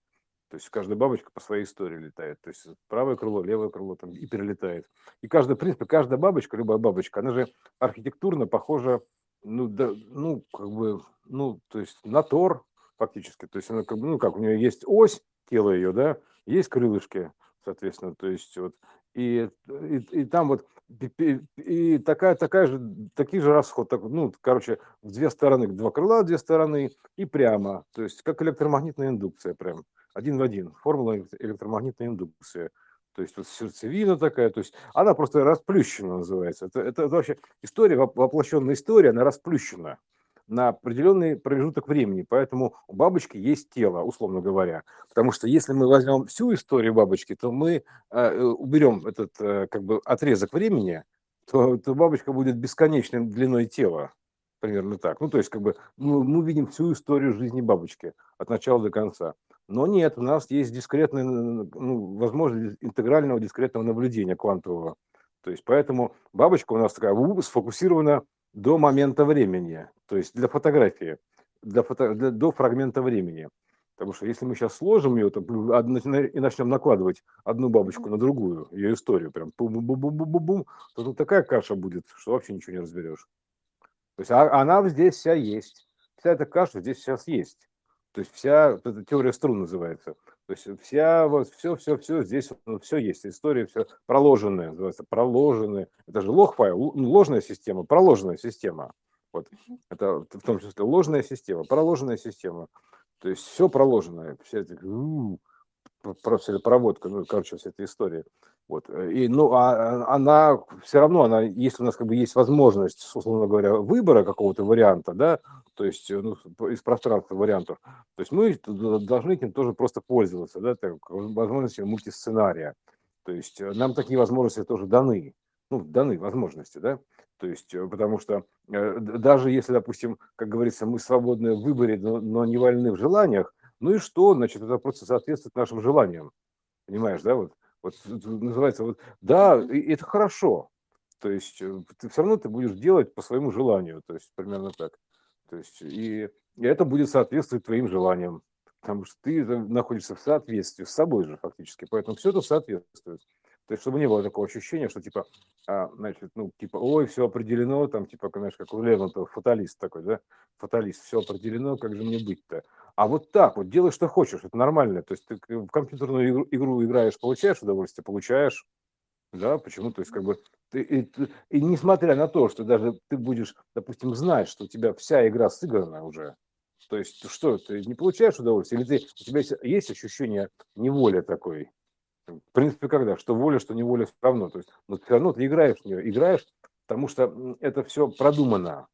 S1: То есть каждая бабочка по своей истории летает. То есть правое крыло, левое крыло там и перелетает. И каждая, в принципе, каждая бабочка, любая бабочка, она же архитектурно похожа, ну, да, ну, как бы, ну, то есть на Тор фактически. То есть она как ну, как у нее есть ось, тело ее, да, есть крылышки, соответственно, то есть вот, и, и, и там вот и, такая, такая же, такие же расход, так, ну, короче, в две стороны, два крыла, две стороны и прямо, то есть как электромагнитная индукция прям, один в один, формула электромагнитной индукции. То есть вот сердцевина такая, то есть она просто расплющена называется. Это, это, это вообще история, воплощенная история, она расплющена на определенный промежуток времени. Поэтому у бабочки есть тело, условно говоря. Потому что если мы возьмем всю историю бабочки, то мы э, уберем этот э, как бы отрезок времени, то, то бабочка будет бесконечной длиной тела. Примерно так. Ну, то есть, как бы мы, мы видим всю историю жизни бабочки от начала до конца. Но нет, у нас есть дискретная ну, возможность интегрального дискретного наблюдения квантового. То есть, поэтому бабочка у нас такая сфокусирована до момента времени, то есть для фотографии, для фото, для, до фрагмента времени. Потому что если мы сейчас сложим ее то, и начнем накладывать одну бабочку на другую, ее историю, прям бум-бум-бум-бум-бум, то тут такая каша будет, что вообще ничего не разберешь. То есть а, она здесь вся есть. Вся эта каша здесь сейчас есть. То есть вся, эта теория струн называется. То есть вся, вот все, все, все здесь, ну, все есть, история, все проложенная, называется, проложенная. Это же лог файл, ну, ложная система, проложенная система. Вот, это в том числе ложная система, проложенная система. То есть все проложенное, все эти, просто проводка, ну, короче, вся эта история. Вот. И, ну, а, а она все равно, она, если у нас как бы есть возможность, условно говоря, выбора какого-то варианта, да, то есть ну, из пространства вариантов, то есть мы должны этим тоже просто пользоваться, да, так, возможностью мультисценария. То есть э, нам такие возможности тоже даны, ну, даны возможности, да, то есть, э, потому что э, даже если, допустим, как говорится, мы свободны в выборе, но, но не вольны в желаниях, ну и что, значит, это просто соответствует нашим желаниям, понимаешь, да, вот, вот называется, вот, да, это хорошо, то есть ты все равно ты будешь делать по своему желанию, то есть примерно так. То есть, и, и это будет соответствовать твоим желаниям, потому что ты находишься в соответствии с собой же фактически, поэтому все это соответствует. То есть, чтобы не было такого ощущения, что типа, а, значит, ну, типа, ой, все определено, там, типа, знаешь, как у Лермонтова, фаталист такой, да, фаталист, все определено, как же мне быть-то? А вот так вот, делай, что хочешь, это нормально. То есть ты в компьютерную игру, игру играешь, получаешь удовольствие, получаешь, да, почему? То есть как бы ты, и, и несмотря на то, что даже ты будешь, допустим, знать, что у тебя вся игра сыграна уже, то есть что, ты не получаешь удовольствие, или ты, у тебя есть ощущение неволи такой, в принципе, когда? Что воля, что неволя все равно. То есть, но все равно ты играешь в нее. Играешь, потому что это все продумано.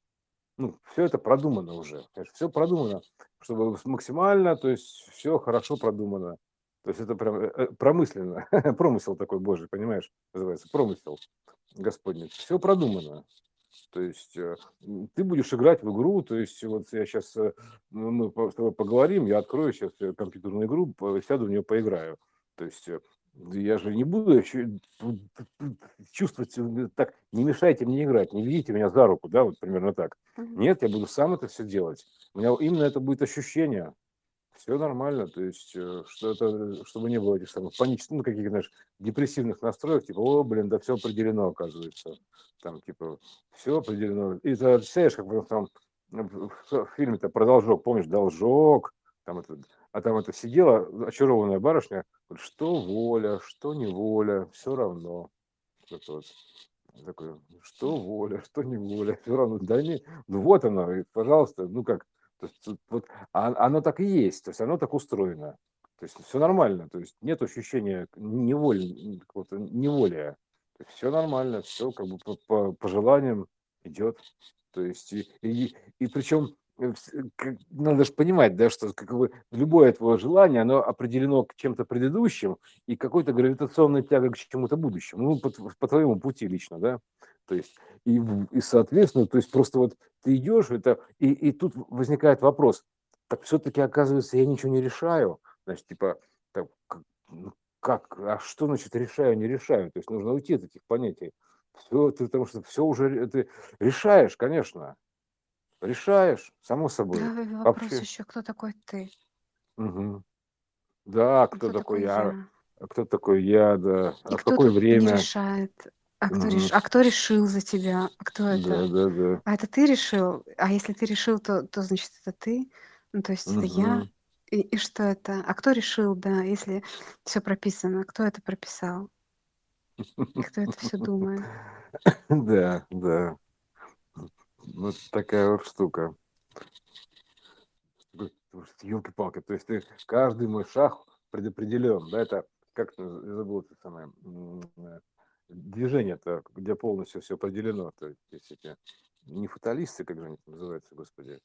S1: Ну, все это продумано уже. Все продумано, чтобы максимально, то есть все хорошо продумано. То есть это прям э, э, промысленно. Промысел такой Божий, понимаешь, называется. Промысел Господний. Все продумано. То есть э, ты будешь играть в игру, то есть вот я сейчас, мы с тобой поговорим, я открою сейчас компьютерную игру, сяду в нее поиграю. То есть я же не буду чувствовать, так, не мешайте мне играть, не ведите меня за руку, да, вот примерно так. Нет, я буду сам это все делать. У меня именно это будет ощущение. Все нормально, то есть, э, что это, чтобы не было этих самых панических, ну, каких-то, знаешь, депрессивных настроек, типа, о, блин, да все определено, оказывается. Там, типа, все определено. И ты представляешь, как там в фильме-то про должок, помнишь, должок, там это а там это сидела очарованная барышня, что воля, что не воля, все равно. Вот, вот. Такой, что воля, что не воля, все равно. Да не, ну вот оно, пожалуйста, ну как, то есть, вот, а, оно так и есть, то есть оно так устроено. То есть все нормально, то есть нет ощущения неволи, какого-то все нормально, все как бы по, по, по желаниям идет. То есть и, и, и причем надо же понимать, да, что как бы любое твое желание, оно определено к чем-то предыдущим и какой-то гравитационной тягой к чему-то будущему, ну, по, по твоему пути лично, да, то есть, и, и соответственно, то есть просто вот ты идешь, это, и, и тут возникает вопрос, так все-таки, оказывается, я ничего не решаю, значит, типа, так, ну, как, а что значит решаю, не решаю, то есть нужно уйти от этих понятий, все, ты, потому что все уже ты решаешь, конечно, Решаешь, само собой.
S2: Да, вопрос Вообще. еще, кто такой ты?
S1: Мгм. Да, кто, Кто такой я? А кто такой я, да.
S2: И
S1: А в какое время?
S2: решает? А кто,
S1: Мгм.
S2: реш... а кто решил за тебя? А кто
S1: Да,
S2: это?
S1: да, да.
S2: А это ты решил? А если ты решил, то, то значит это ты? Ну, то есть это я? И, и что это? А кто решил, да, если все прописано? Кто это прописал? И кто это все думает?
S1: Да, да. Вот такая вот штука. Елки-палки, то есть ты, каждый мой шаг предопределен, да, это как забыл это самое э, движение-то, где полностью все определено, то есть эти не фаталисты, как же они называются, господи,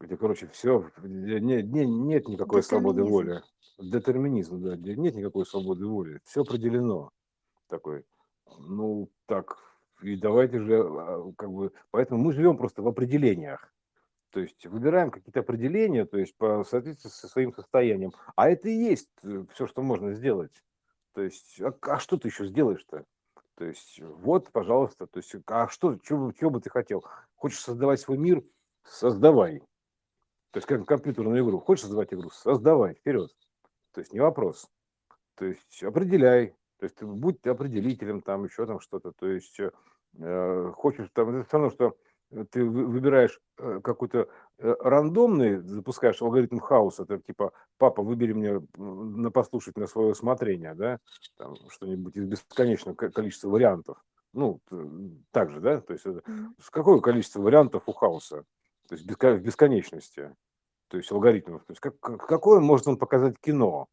S1: где, короче, все, нет, нет, нет никакой свободы воли. Детерминизм, да, где нет никакой свободы воли. Все определено. Такой, ну, так, и давайте же, а, как бы, поэтому мы живем просто в определениях. То есть выбираем какие-то определения, то есть по соответствии со своим состоянием. А это и есть э, все, что можно сделать. То есть, а, а что ты еще сделаешь-то? То есть, вот, пожалуйста, то есть, а что, чего, чего бы ты хотел? Хочешь создавать свой мир? Создавай. То есть, как компьютерную игру. Хочешь создавать игру? Создавай, вперед. То есть, не вопрос. То есть, определяй. То есть, будь определителем, там, еще там что-то. То есть, э, Э, хочешь там, это все равно, что ты выбираешь э, какой-то э, рандомный, запускаешь алгоритм хаоса, это типа, папа, выбери мне на послушать на свое усмотрение, да, там что-нибудь из бесконечного количества вариантов. Ну, так же, да, то есть это, с какое количество вариантов у хаоса, то есть в бесконечности, то есть алгоритмов, то есть как, какое может он показать кино,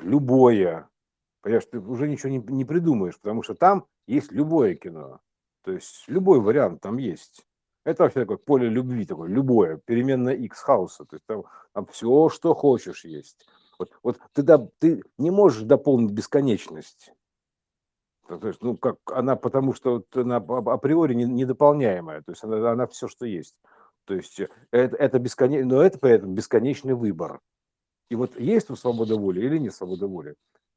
S1: любое, понимаешь, ты уже ничего не, не придумаешь, потому что там есть любое кино. То есть любой вариант там есть. Это вообще такое поле любви, такое любое, переменная X хаоса. То есть там, там все, что хочешь, есть. Вот, вот ты, да, ты не можешь дополнить бесконечность. То есть, ну, как она, потому что она априори недополняемая. То есть она, она все, что есть. То есть э, это, это бесконечно, но это при этом бесконечный выбор. И вот есть у свобода воли или нет свобода воли?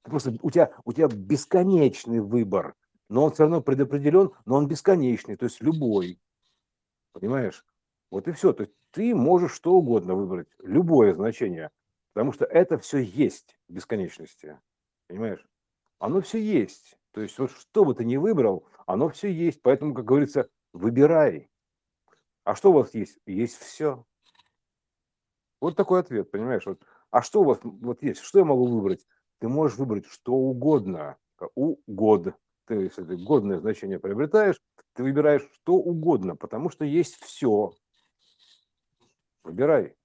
S1: Просто у тебя, у тебя бесконечный выбор но он все равно предопределен, но он бесконечный, то есть любой. Понимаешь? Вот и все. То есть ты можешь что угодно выбрать, любое значение, потому что это все есть в бесконечности. Понимаешь? оно все есть. То есть вот что бы ты ни выбрал, оно все есть. Поэтому, как говорится, выбирай. А что у вас есть? Есть все. Вот такой ответ, понимаешь? Вот. А что у вас вот есть? Что я могу выбрать? Ты можешь выбрать что угодно. Угод. Ты, если ты годное значение приобретаешь, ты выбираешь что угодно, потому что есть все. Выбирай.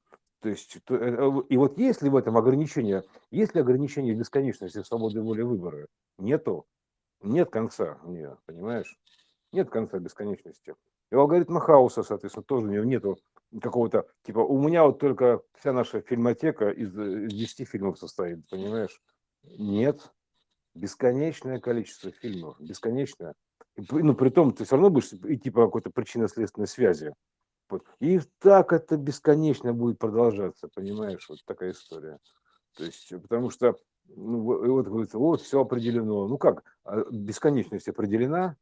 S1: То есть, э, э, и вот есть ли в этом ограничение, есть ли ограничение бесконечности свободы воли выбора? Нету. Нет конца у нее, понимаешь? Нет конца бесконечности. И у алгоритма хаоса, соответственно, тоже у него нету какого-то, типа, у меня вот только вся наша фильмотека из 10 э, фильмов состоит, понимаешь? Нет. Бесконечное количество фильмов, бесконечное. Ну, при том, ты все равно будешь идти по какой-то причинно-следственной связи. И так это бесконечно будет продолжаться, понимаешь? Вот такая история. То есть, потому что, ну, вот говорится, вот все определено. Ну как, а бесконечность определена,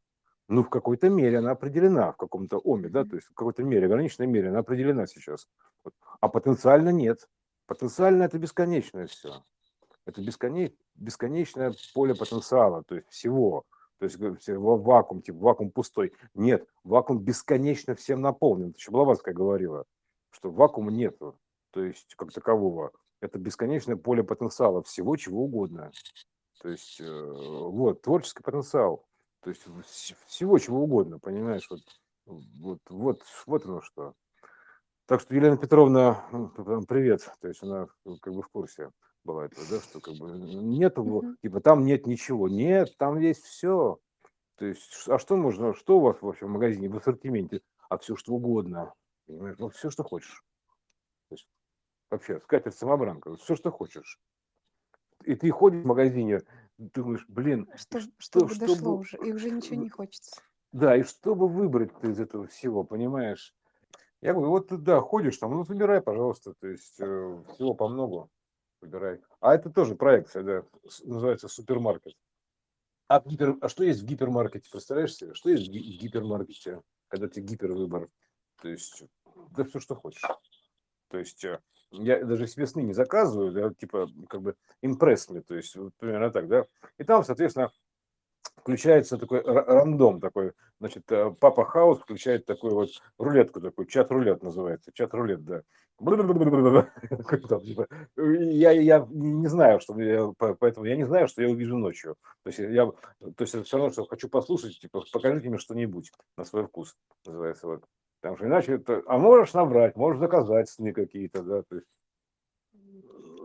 S1: ну, в какой-то мере она определена, в каком-то оме, да, то есть в какой-то мере, ограниченной мере она определена сейчас. А потенциально нет. Потенциально это бесконечное все. Это бесконеч... бесконечное поле потенциала, то есть всего. То есть вакуум, типа вакуум пустой. Нет, вакуум бесконечно всем наполнен. Это еще Блаватская говорила, что вакуума нету, то есть как такового. Это бесконечное поле потенциала всего, чего угодно. То есть э, вот, творческий потенциал. То есть всего чего угодно, понимаешь? Вот, вот, вот, вот оно что. Так что Елена Петровна, привет. То есть она ну, как бы в курсе этого, да, что как бы нет, mm-hmm. типа там нет ничего. Нет, там есть все. То есть, а что можно, что у вас вообще в магазине, в ассортименте? А все что угодно. Понимаешь? Ну, все, что хочешь. То есть, вообще, скатерть самобранка, все, что хочешь. И ты ходишь в магазине, думаешь, блин,
S2: что, что, чтобы дошло чтобы... уже, и уже ничего не хочется.
S1: Да, и чтобы выбрать из этого всего, понимаешь? Я говорю, вот ты, да, ходишь там, ну, выбирай, пожалуйста, то есть э, всего по многу выбирай. А это тоже проекция, да, называется супермаркет. А, гипер, а что есть в гипермаркете, представляешь себе? Что есть в гипермаркете, когда тебе гипервыбор? То есть, да все, что хочешь. То есть, э, я даже себе сны не заказываю, да, типа, как бы, импресс то есть, вот, примерно так, да. И там, соответственно, включается такой рандом такой, значит, э, Папа Хаус включает такой вот рулетку, такой чат-рулет называется, чат-рулет, да. Типа, я, я не знаю, что я, поэтому я не знаю, что я увижу ночью. То есть я, то есть это все равно, что хочу послушать, типа, покажите мне что-нибудь на свой вкус, называется вот. Потому что иначе это, а можешь набрать, можешь заказать сны какие-то, да, то есть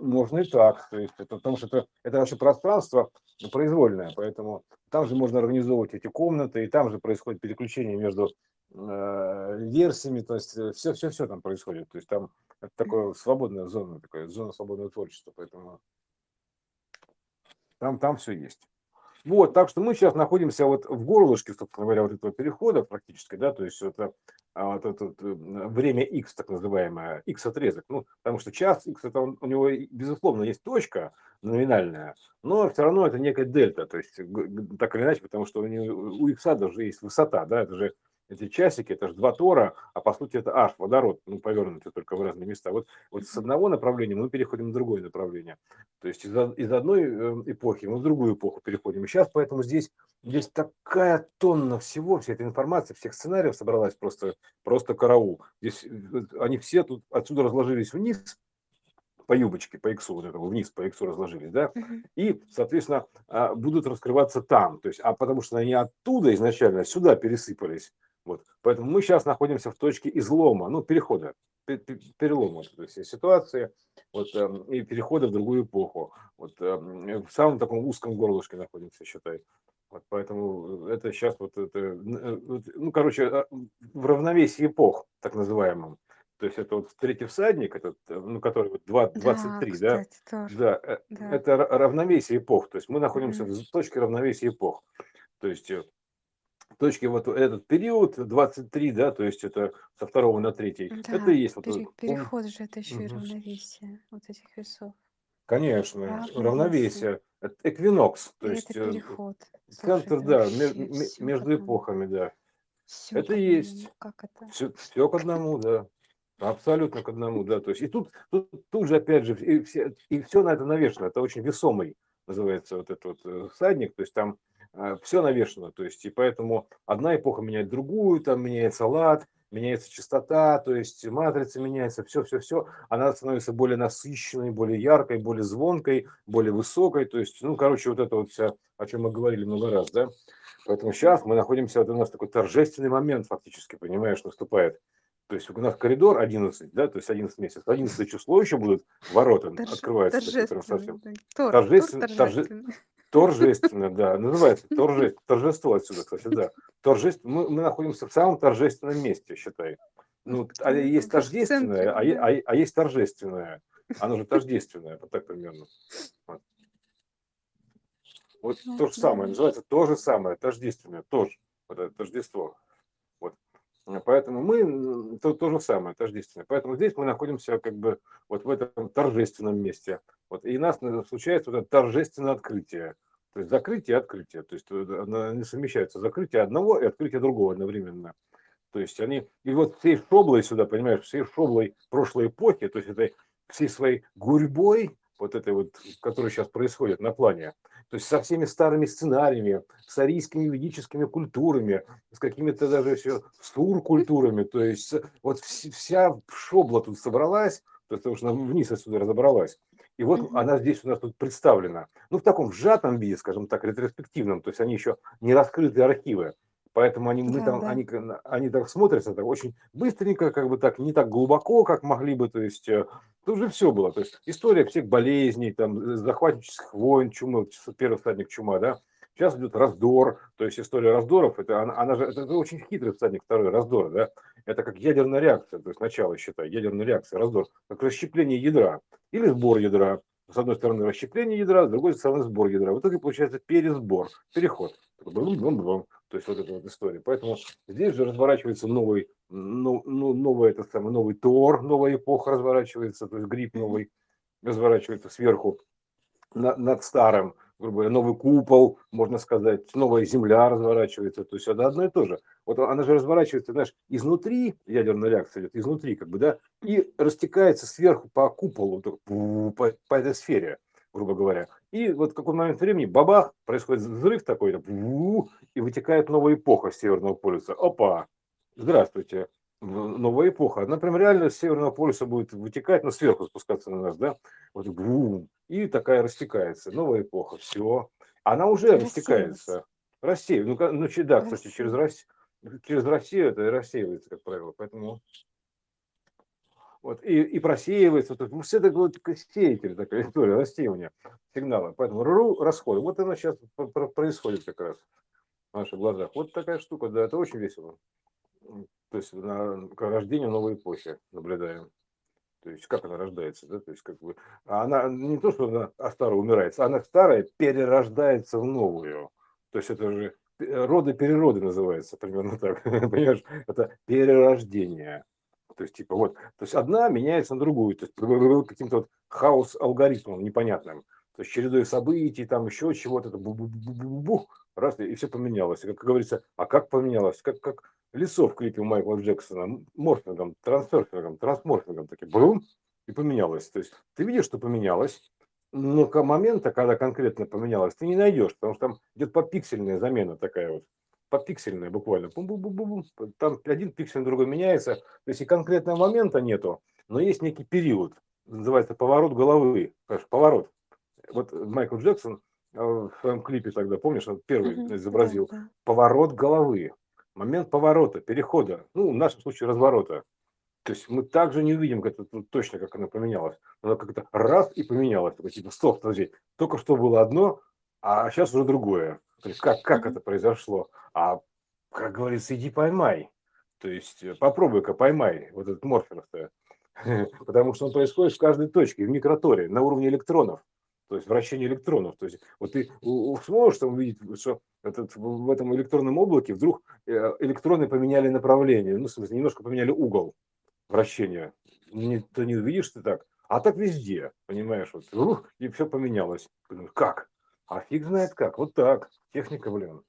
S1: можно и так, то есть это, потому что это, это вообще пространство произвольное, поэтому там же можно организовывать эти комнаты, и там же происходит переключение между э, версиями, то есть все, все, все там происходит, то есть там это такая свободная зона, такая зона свободного творчества, поэтому там, там все есть. Вот, так что мы сейчас находимся вот в горлышке, собственно говоря, вот этого перехода практически, да, то есть это а, вот это вот, время X, так называемое, X-отрезок, ну, потому что час X, это он, у него, безусловно, есть точка номинальная, но все равно это некая дельта, то есть так или иначе, потому что у, него, у X даже есть высота, да, это же эти часики, это же два тора, а по сути это H, водород, ну, повернутый только в разные места. Вот, вот с одного направления мы переходим в другое направление. То есть из, из одной эм, эпохи мы в другую эпоху переходим. И сейчас поэтому здесь, здесь такая тонна всего, вся эта информация, всех сценариев собралась просто, просто караул. Здесь э, они все тут отсюда разложились вниз, по юбочке, по иксу, вот этого вниз по иксу разложились, да, и, соответственно, а, будут раскрываться там, то есть, а потому что они оттуда изначально сюда пересыпались, вот. Поэтому мы сейчас находимся в точке излома, ну, перехода, перелома то есть ситуации вот, эм, и перехода в другую эпоху. Вот, эм, в самом таком узком горлышке находимся, считай. Вот, поэтому это сейчас вот это, э, ну, короче, а, в равновесии эпох, так называемом. То есть это вот третий всадник, этот, э, ну, который вот 23, да, кстати, да? Да, э, да, это равновесие эпох. То есть мы находимся mm-hmm. в точке равновесия эпох. То есть точки вот этот период 23, да, то есть это со второго на третий,
S2: да,
S1: это и есть вот
S2: пере, переход же это еще угу. и равновесие вот этих весов.
S1: Конечно, равновесие, равновесие. это эквинокс, то есть это
S2: э, переход.
S1: центр, да, между, между эпохами, да. Все это есть. Как это? Все, все к одному, да. Абсолютно к одному, да. То есть и тут, тут, тут же опять же и все, и все на это навешено. Это очень весомый называется вот этот вот э, всадник, то есть там все навешено, то есть и поэтому одна эпоха меняет другую, там меняется лад, меняется частота, то есть матрица меняется, все-все-все, она становится более насыщенной, более яркой, более звонкой, более высокой, то есть, ну, короче, вот это вот все, о чем мы говорили много раз, да, поэтому сейчас мы находимся, вот у нас такой торжественный момент фактически, понимаешь, наступает, то есть у нас коридор 11, да, то есть 11 месяцев, 11 число еще будут ворота
S2: Торж...
S1: открываются.
S2: Торжественно, совсем.
S1: Тор, торжественно, торжественно. Торжественно, да, называется торже, торжество отсюда, кстати, да. Торжественно, мы, мы находимся в самом торжественном месте, считай. Ну, а есть тождественное, а, а, а есть торжественное. Оно же тождественное, вот так примерно. Вот, вот то же самое, называется то же самое, тождественное, тоже, вот это тождество. Поэтому мы то, то же самое, тождественное. Поэтому здесь мы находимся как бы вот в этом торжественном месте. Вот, и у нас случается вот это торжественное открытие. То есть закрытие и открытие. То есть э, они совмещаются. Закрытие одного и открытие другого одновременно. То есть они... И вот всей шоблой сюда, понимаешь, всей шоблой прошлой эпохи, то есть этой всей своей гурьбой, вот этой вот, которая сейчас происходит на плане, то есть со всеми старыми сценариями, с арийскими ведическими культурами, с какими-то даже еще сур-культурами, то есть вот вся шобла тут собралась, то есть потому что она вниз отсюда разобралась. И вот mm-hmm. она здесь у нас тут представлена. Ну, в таком сжатом виде, скажем так, ретроспективном. То есть они еще не раскрытые архивы. Поэтому они, мы да, там, да. Они, они так смотрятся так очень быстренько, как бы так, не так глубоко, как могли бы. То есть э, тут же все было. То есть история всех болезней, там, захватнических войн, чумы, первый всадник чума, да. Сейчас идет раздор, то есть история раздоров, это, она, она же, это, это очень хитрый всадник второй, раздор, да, это как ядерная реакция, то есть начало, считай, ядерная реакция, раздор, как расщепление ядра или сбор ядра, с одной стороны расщепление ядра, с другой стороны сбор ядра. В итоге получается пересбор, переход. То есть вот эта вот история. Поэтому здесь же разворачивается новый, ну, ну, новый, это самый, новый Тор, новая эпоха разворачивается, то есть гриб новый разворачивается сверху на, над старым грубо говоря, новый купол, можно сказать, новая земля разворачивается, то есть это одно и то же. Вот она же разворачивается, знаешь, изнутри, ядерная реакция идет изнутри, как бы, да, и растекается сверху по куполу, по, по этой сфере, грубо говоря. И вот в какой момент времени, бабах, происходит взрыв такой, и вытекает новая эпоха Северного полюса. Опа, здравствуйте, новая эпоха. Она прям реально с Северного полюса будет вытекать, но сверху спускаться на нас, да, вот бум, и такая растекается. Новая эпоха, все. Она уже растекается. Рассеивается. Ну, ну, да, кстати, через Россию, через Россию это рассеивается, как правило. Поэтому вот, и, и просеивается. Вот, ну, все это вот сеятель, такая история, рассеивания сигнала. Поэтому РУ расходы. Вот оно сейчас происходит как раз в наших глазах. Вот такая штука, да, это очень весело. То есть на рождение новой эпохи наблюдаем. То есть как она рождается, да, то есть как бы она не то, что она а старая умирает, она старая перерождается в новую. То есть это же роды перероды называется примерно так, понимаешь? Это перерождение. То есть типа вот, то есть одна меняется на другую, то есть каким-то вот хаос алгоритмом непонятным. То есть чередой событий, там еще чего-то, это бу-бу-бу-бу-бу, раз, и все поменялось. И, как говорится, а как поменялось? Как, как, лицо в клипе Майкла Джексона морфингом, трансферфингом, трансморфингом, такие бум, и поменялось. То есть ты видишь, что поменялось, но к момента, когда конкретно поменялось, ты не найдешь, потому что там идет попиксельная замена такая вот, попиксельная буквально. Бум -бум -бум -бум. Там один пиксель, другой меняется. То есть и конкретного момента нету, но есть некий период, называется поворот головы. Поворот. Вот Майкл Джексон э, в своем клипе тогда, помнишь, он первый изобразил поворот головы момент поворота, перехода, ну, в нашем случае разворота. То есть мы также не увидим как это, ну, точно, как оно поменялось. Оно как-то раз и поменялось. Такой, типа, стоп, подожди, только что было одно, а сейчас уже другое. То есть как, как это произошло? А, как говорится, иди поймай. То есть э, попробуй-ка поймай вот этот морфинг Потому что он происходит в каждой точке, в микроторе, на уровне электронов то есть вращение электронов. То есть вот ты сможешь там увидеть, что этот, в этом электронном облаке вдруг э, электроны поменяли направление, ну, в смысле, немножко поменяли угол вращения. Не, ты не увидишь ты так. А так везде, понимаешь, вот, ух, и все поменялось. Как? А фиг знает как. Вот так. Техника, блин.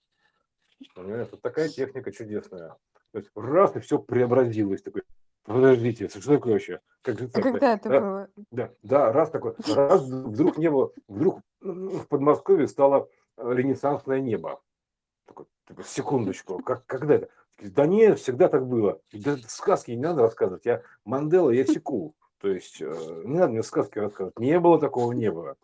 S1: Понимаешь, вот такая техника чудесная. То есть раз и все преобразилось. Такой, Подождите, что такое вообще? Как же
S2: так? Когда это
S1: да,
S2: было?
S1: Да, да, раз такой, раз вдруг не было, вдруг, в Подмосковье стало ренессансное небо. Такой, такой, секундочку, как, когда это? Да нет, всегда так было. Да сказки не надо рассказывать. Я Мандела, я секу. То есть э, не надо мне сказки рассказывать. Не было такого неба.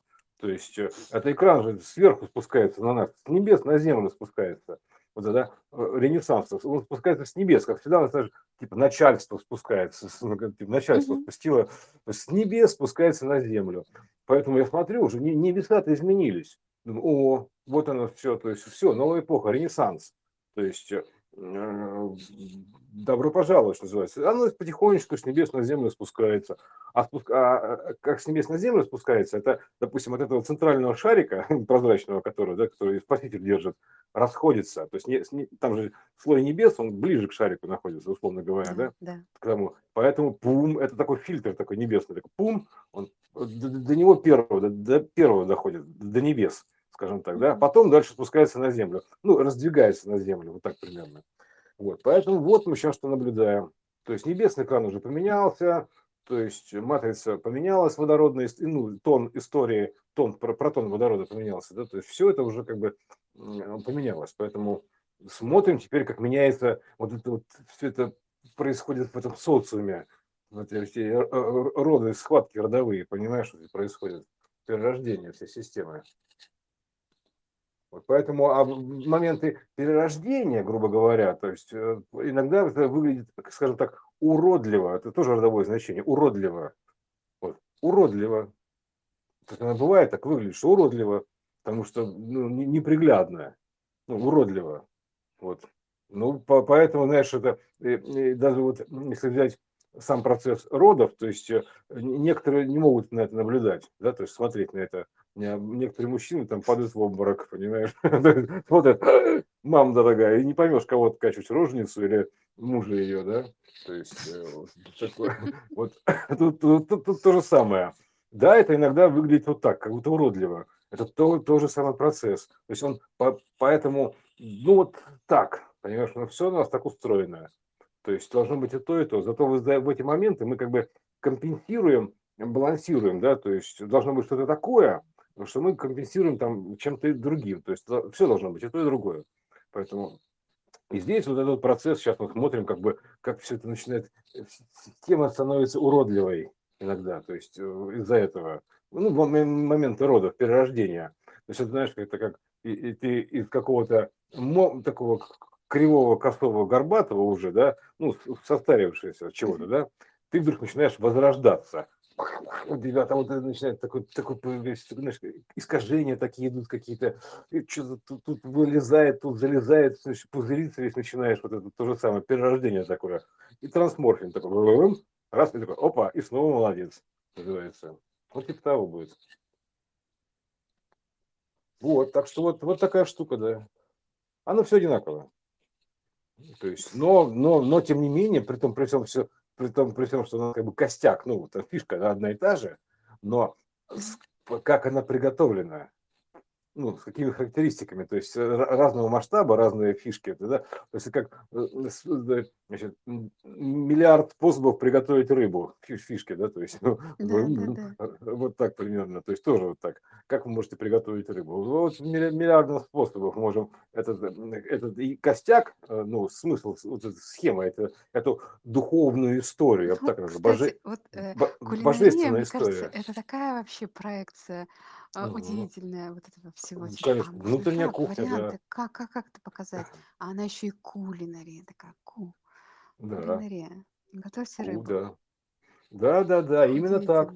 S1: То есть э, это экран же сверху спускается на нас, с небес на землю спускается. Вот это э, ренессанс, он спускается с небес, как всегда, знаешь, типа начальство спускается, ну, типа, начальство mm-hmm. спустило, с небес спускается на землю. Поэтому я смотрю, уже небеса-то изменились. Думаю, о, вот оно все, то есть все, новая эпоха, ренессанс. То есть Э, добро пожаловать, что называется. Оно потихонечку с небес на землю спускается. А, спуск... а как с небес на землю спускается, это, допустим, от этого центрального шарика прозрачного, который, да, который спаситель держит, расходится. То есть не, не, там же слой небес, он ближе к шарику находится, условно говоря, да?
S2: да?
S1: К тому. Поэтому пум, это такой фильтр такой небесный, такой пум, он до, до него первого, до, до первого доходит, до небес скажем так, да, потом дальше спускается на землю, ну, раздвигается на землю, вот так примерно. Вот, поэтому вот мы сейчас что наблюдаем. То есть небесный экран уже поменялся, то есть матрица поменялась водородная, ну, тон истории, тон, протон водорода поменялся, да, то есть все это уже как бы поменялось, поэтому смотрим теперь, как меняется вот это вот, все это происходит в этом социуме, вот эти э, э, роды, схватки родовые, понимаешь, что происходит, перерождение всей системы. Вот поэтому а в моменты перерождения, грубо говоря, то есть э, иногда это выглядит, скажем так, уродливо. Это тоже родовое значение. Уродливо. Вот. Уродливо. Так оно бывает, так выглядит, что уродливо, потому что ну, неприглядно. Ну, уродливо. Вот. Ну, по, поэтому, знаешь, это и, и даже вот, если взять сам процесс родов, то есть э, некоторые не могут на это наблюдать, да, то есть смотреть на это. Некоторые мужчины там падают в обморок, понимаешь, смотрят, мам дорогая, и не поймешь, кого откачивать, рожницу или мужа ее, да, то есть э, вот тут, то же самое. Да, это иногда выглядит вот так, как будто уродливо. Это то, тот же самый процесс. То есть он по, поэтому, ну вот так, понимаешь, все у нас так устроено. То есть должно быть и то, и то. Зато в эти моменты мы как бы компенсируем, балансируем, да, то есть должно быть что-то такое, что мы компенсируем там чем-то другим. То есть все должно быть и то, и другое. Поэтому и здесь вот этот процесс, сейчас мы смотрим, как бы, как все это начинает, система становится уродливой иногда, то есть э, из-за этого, ну, в моменты родов, перерождения. То есть, это, знаешь, это как и, и ты из какого-то такого кривого, косого, горбатого уже, да, ну, состарившегося чего-то, да, ты вдруг начинаешь возрождаться. У тебя вот начинает такой, такой знаешь, искажения такие идут какие-то, что-то тут, тут вылезает, тут залезает, значит, пузыриться весь начинаешь, вот это то же самое, перерождение такое. И трансморфин такой, раз, и такой, опа, и снова молодец, называется. Вот типа того будет. Вот, так что вот, вот такая штука, да. Оно все одинаково. То есть, но, но, но тем не менее, при том, при всем, все, при том, при всем, что она как бы костяк, ну, там фишка она одна и та же, но как она приготовлена, ну, с какими характеристиками, то есть э, разного масштаба, разные фишки, да, то есть как э, значит, миллиард способов приготовить рыбу, фишки, да, то есть ну, да, ну, да, да. вот так примерно, то есть тоже вот так, как вы можете приготовить рыбу, вот миллиардных способов можем, этот, этот и костяк, э, ну, смысл, вот эта схема, это, эту духовную историю, я бы так называю, боже,
S2: вот, э, божественная история. Кажется, это такая вообще проекция а, удивительная вот этого всего.
S1: Ну, конечно, а, внутренняя кухня,
S2: варианты, да. как, как, как это показать? А она еще и кулинария, такая ку. Да. Кулинария. Готовьте рыбу.
S1: да. Да, да, да, именно так.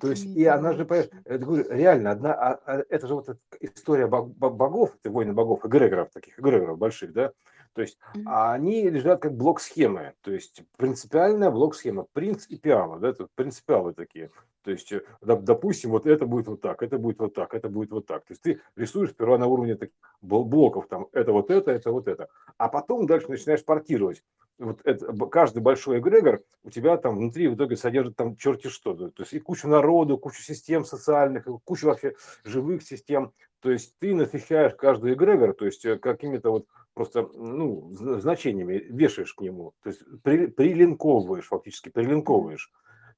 S1: То есть, и она же, понимаешь, это, говорю, реально, одна, а, а, это же вот история богов, это войны богов, эгрегоров, таких эгрегоров больших, да, то есть mm-hmm. они лежат как блок схемы, то есть принципиальная блок схема, принц и пиала, да, это принципиалы такие. То есть, э, допустим, вот это будет вот так, это будет вот так, это будет вот так. То есть ты рисуешь сперва на уровне таких блоков, там, это вот это, это вот это. А потом дальше начинаешь портировать. Вот это, каждый большой эгрегор у тебя там внутри в итоге содержит там черти что. То есть и кучу народу, кучу систем социальных, кучу вообще живых систем. То есть ты насыщаешь каждый эгрегор, то есть э, какими-то вот просто ну, значениями вешаешь к нему. То есть при, прилинковываешь, фактически прилинковываешь.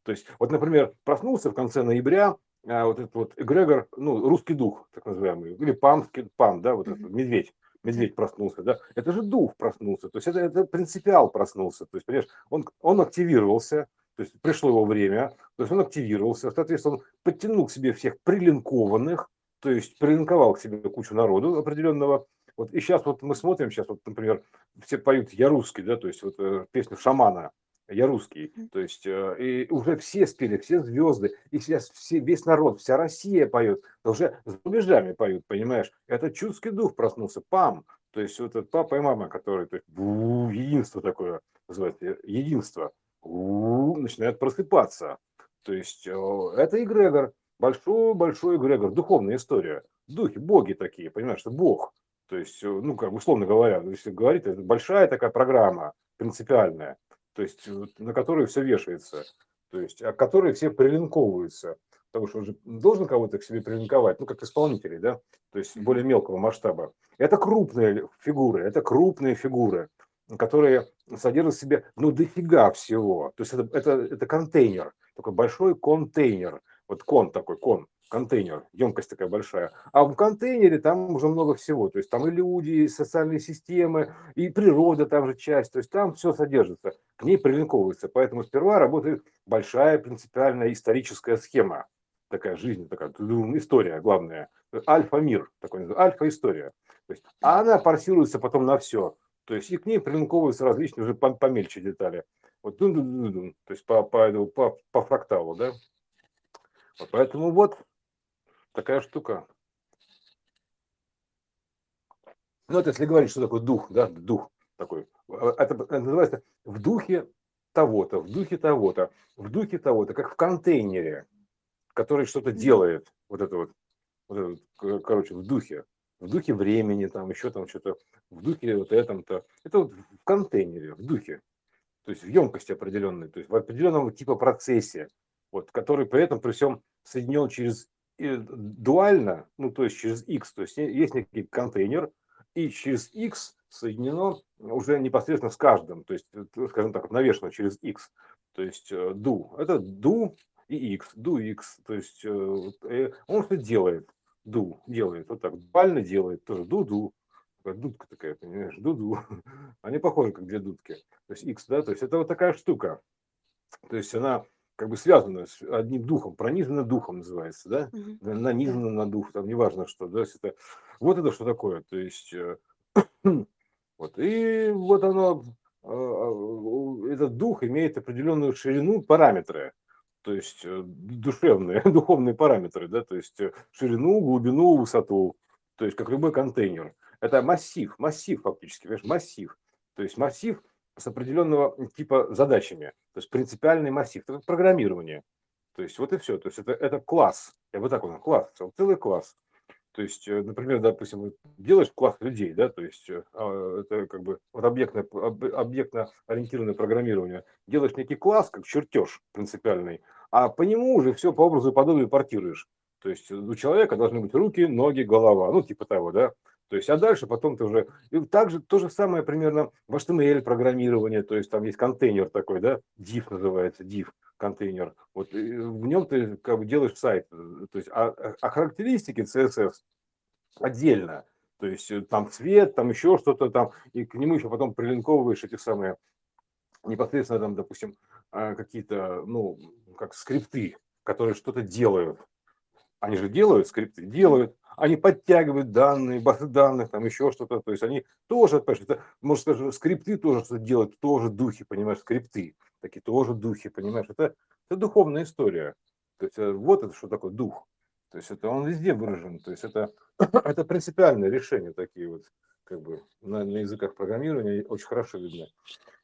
S1: То есть, вот, например, проснулся в конце ноября, а, вот этот вот эгрегор, ну, русский дух, так называемый, или памский, пам, да, вот этот медведь, медведь проснулся, да, это же дух проснулся, то есть это, это принципиал проснулся, то есть, понимаешь, он, он активировался, то есть пришло его время, то есть он активировался, соответственно, он подтянул к себе всех прилинкованных, то есть прилинковал к себе кучу народу определенного, вот и сейчас вот мы смотрим, сейчас вот, например, все поют «Я русский», да, то есть вот э, песню «Шамана», «Я русский», то есть э, и уже все спели, все звезды, и сейчас все, весь народ, вся Россия поет, уже с рубежами поют, понимаешь? Это чудский дух проснулся, пам, то есть вот этот папа и мама, которые, то есть, единство такое называется, единство, начинают просыпаться. То есть э, это эгрегор, большой-большой эгрегор, духовная история. Духи, боги такие, понимаешь, что бог. То есть, э, ну, как условно говоря, если говорить, это большая такая программа, принципиальная, то есть на которой все вешается, то есть, а к которой все прилинковываются. Потому что он же должен кого-то к себе прилинковать, ну, как исполнителей, да, то есть более мелкого масштаба. Это крупные фигуры, это крупные фигуры которые содержат в себе, ну, дофига всего. То есть это, это, это контейнер, такой большой контейнер. Вот кон такой, кон, контейнер, емкость такая большая. А в контейнере там уже много всего. То есть там и люди, и социальные системы, и природа там же часть. То есть там все содержится, к ней прилинковывается. Поэтому сперва работает большая принципиальная историческая схема. Такая жизнь, такая история главная. Альфа-мир, такой альфа-история. То есть, а она парсируется потом на все. То есть и к ней прилинковываются различные уже помельче детали. Вот дун -дун -дун -дун, то есть по, по, по, по фракталу, да. Поэтому вот такая штука. Ну, это если говорить, что такое дух, да, дух такой. Это, это называется в духе того-то, в духе того-то, в духе того-то, как в контейнере, который что-то делает, вот это вот, вот это, короче, в духе в духе времени, там еще там что-то, в духе вот этом-то. Это вот в контейнере, в духе, то есть в емкости определенной, то есть в определенном типа процессе, вот, который при этом при всем соединен через дуально, ну то есть через X, то есть есть некий контейнер, и через X соединено уже непосредственно с каждым, то есть, э, скажем так, навешено через X, то есть do. Э, Это do и X, do X, то есть он что делает ду делает, вот так, бально делает, тоже ду-ду, дудка такая, понимаешь, ду-ду. Они похожи, как две дудки. То есть X, да, то есть это вот такая штука. То есть она как бы связана с одним духом, пронизана духом называется, да, угу. нанизана на дух, там неважно что, да, это, вот это что такое, то есть, э, вот, и вот оно, а, а, этот дух имеет определенную ширину, параметры, то есть э, душевные, духовные параметры, да, то есть э, ширину, глубину, высоту, то есть как любой контейнер. Это массив, массив фактически, понимаешь, массив. То есть массив с определенного типа задачами, то есть принципиальный массив, это программирование. То есть вот и все, то есть это, это класс, я бы так вот, класс, целый класс. То есть, э, например, допустим, делаешь класс людей, да, то есть э, а, это как бы вот объектно, объектно ориентированное программирование. Делаешь некий класс, как чертеж принципиальный, а по нему уже все по образу и подобию портируешь. То есть у человека должны быть руки, ноги, голова, ну типа того, да. То есть, а дальше потом ты уже... И также то же самое примерно в HTML программирование, то есть там есть контейнер такой, да, div называется, div контейнер. Вот в нем ты как бы делаешь сайт. То есть, а, а характеристики CSS отдельно. То есть э, там цвет, там еще что-то там, и к нему еще потом прилинковываешь эти самые непосредственно там, допустим, а, какие-то, ну, как скрипты, которые что-то делают. Они же делают скрипты, делают, они подтягивают данные, базы данных, там еще что-то. То есть они тоже, понимаешь, это, может сказать, скрипты тоже что-то делают, тоже духи, понимаешь, скрипты, такие тоже духи, понимаешь. Это, это духовная история. То есть э, вот это что такое дух. То есть это он везде выражен. То есть это, это принципиальное решение такие вот, как бы на, на языках программирования очень хорошо видно.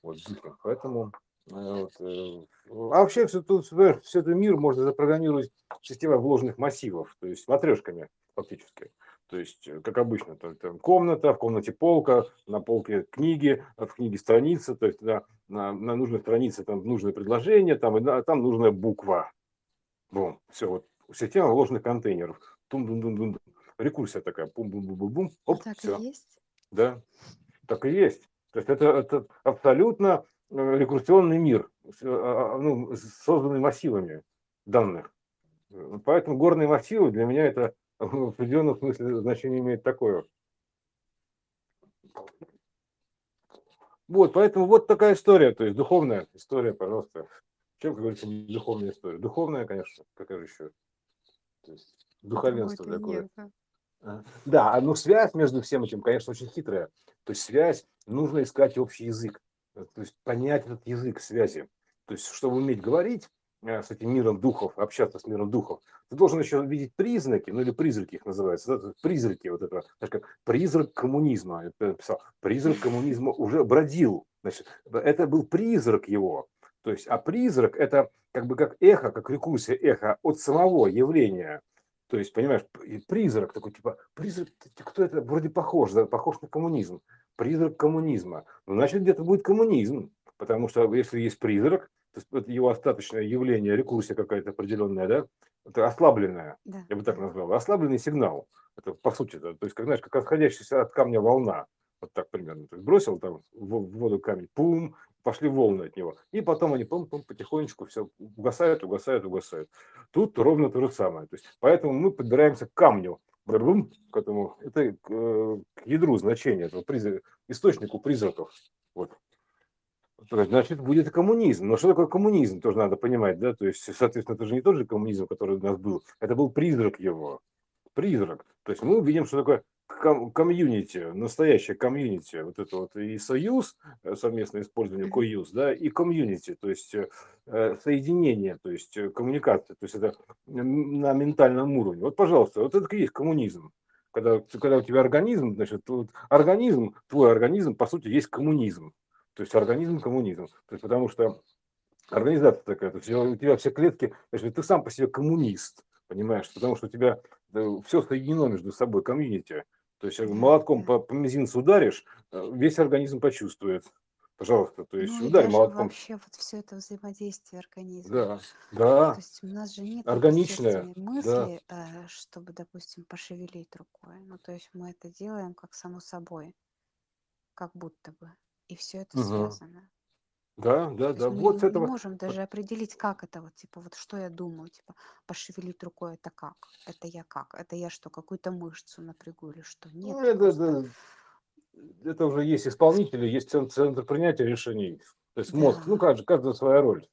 S1: Вот, поэтому э, вот, э, а вообще все, тут, все это мир можно запрограммировать системой вложенных массивов, то есть матрешками фактически. То есть, э, как обычно, то, там комната, в комнате полка, на полке книги, в книге страница, то есть на, на, на нужной странице там нужное предложение, там, и, там нужная буква. Бум, все, вот система вложенных контейнеров. тум дун дун дун Рекурсия такая, пум бум бум бум бум оп,
S2: так
S1: все.
S2: и есть.
S1: Да, так и есть. То есть это, это абсолютно рекурсионный мир, а, а, ну, созданный массивами данных. Поэтому горные массивы для меня это в определенном смысле значение имеет такое. Вот, поэтому вот такая история, то есть духовная история, пожалуйста. Чем, как говорится, духовная история? Духовная, конечно, какая же еще? То есть духовенство такое. А, да, а, ну связь между всем этим, конечно, очень хитрая. То есть связь, нужно искать общий язык, то есть понять этот язык связи. То есть, чтобы уметь говорить, Э, с этим миром духов, общаться с миром духов, ты должен еще видеть признаки, ну или призраки их называются, да, призраки вот этого, знаешь, как призрак коммунизма, я писал, призрак коммунизма уже бродил, значит, это был призрак его, то есть, а призрак это как бы как эхо, как рекурсия эхо от самого явления, то есть, понимаешь, призрак такой, типа, призрак, кто это, вроде похож, да, похож на коммунизм, призрак коммунизма, ну, значит, где-то будет коммунизм, потому что если есть призрак, то его остаточное явление, рекурсия какая-то определенная, да, это ослабленная, да. я бы так назвал, ослабленный сигнал. Это по сути, то есть, как знаешь, как отходящаяся от камня волна, вот так примерно. То есть бросил там в воду камень, пум, пошли волны от него. И потом они пум, пум, потихонечку все угасают, угасают, угасают. Тут ровно то же самое. То есть, поэтому мы подбираемся к камню, к этому, это к, э, к ядру значения, этого призрака, источнику призраков. Вот значит, будет коммунизм. Но что такое коммунизм, тоже надо понимать, да, то есть, соответственно, это же не тот же коммунизм, который у нас был, это был призрак его, призрак. То есть мы увидим, что такое комьюнити, настоящее комьюнити, вот это вот и союз, э, совместное использование коюз, да, и комьюнити, то есть э, соединение, то есть э, коммуникация, то есть это на ментальном уровне. Вот, пожалуйста, вот это и есть коммунизм. Когда, когда у тебя организм, значит, организм, твой организм, по сути, есть коммунизм. То есть организм коммунизм. То есть потому что организация такая, то есть у тебя все клетки, значит, ты сам по себе коммунист, понимаешь, потому что у тебя все соединено между собой, комьюнити. То есть молотком по, по мизинцу ударишь, э, весь организм почувствует. Пожалуйста, то есть
S2: ну,
S1: ударь молотком.
S2: вообще вот все это взаимодействие организма.
S1: Да, да.
S2: То есть у нас же нет
S1: органичное
S2: мысли, да. Э, чтобы, допустим, пошевелить рукой. Ну, то есть мы это делаем как само собой, как будто бы и все это
S1: Угу.
S2: связано.
S1: Да, да,
S2: То
S1: да.
S2: есть мы
S1: Вот
S2: не,
S1: с
S2: не
S1: этого.
S2: можем даже определить, как это вот, типа, вот что я думаю, типа, пошевелить рукой это как? Это я как? Это я что, какую-то мышцу напрягу или что? Нет,
S1: Ну, это,
S2: просто,
S1: это, это уже есть исполнители, есть цен- центр принятия решений. То есть мозг, ну
S2: да,
S1: как же, каждая своя роль.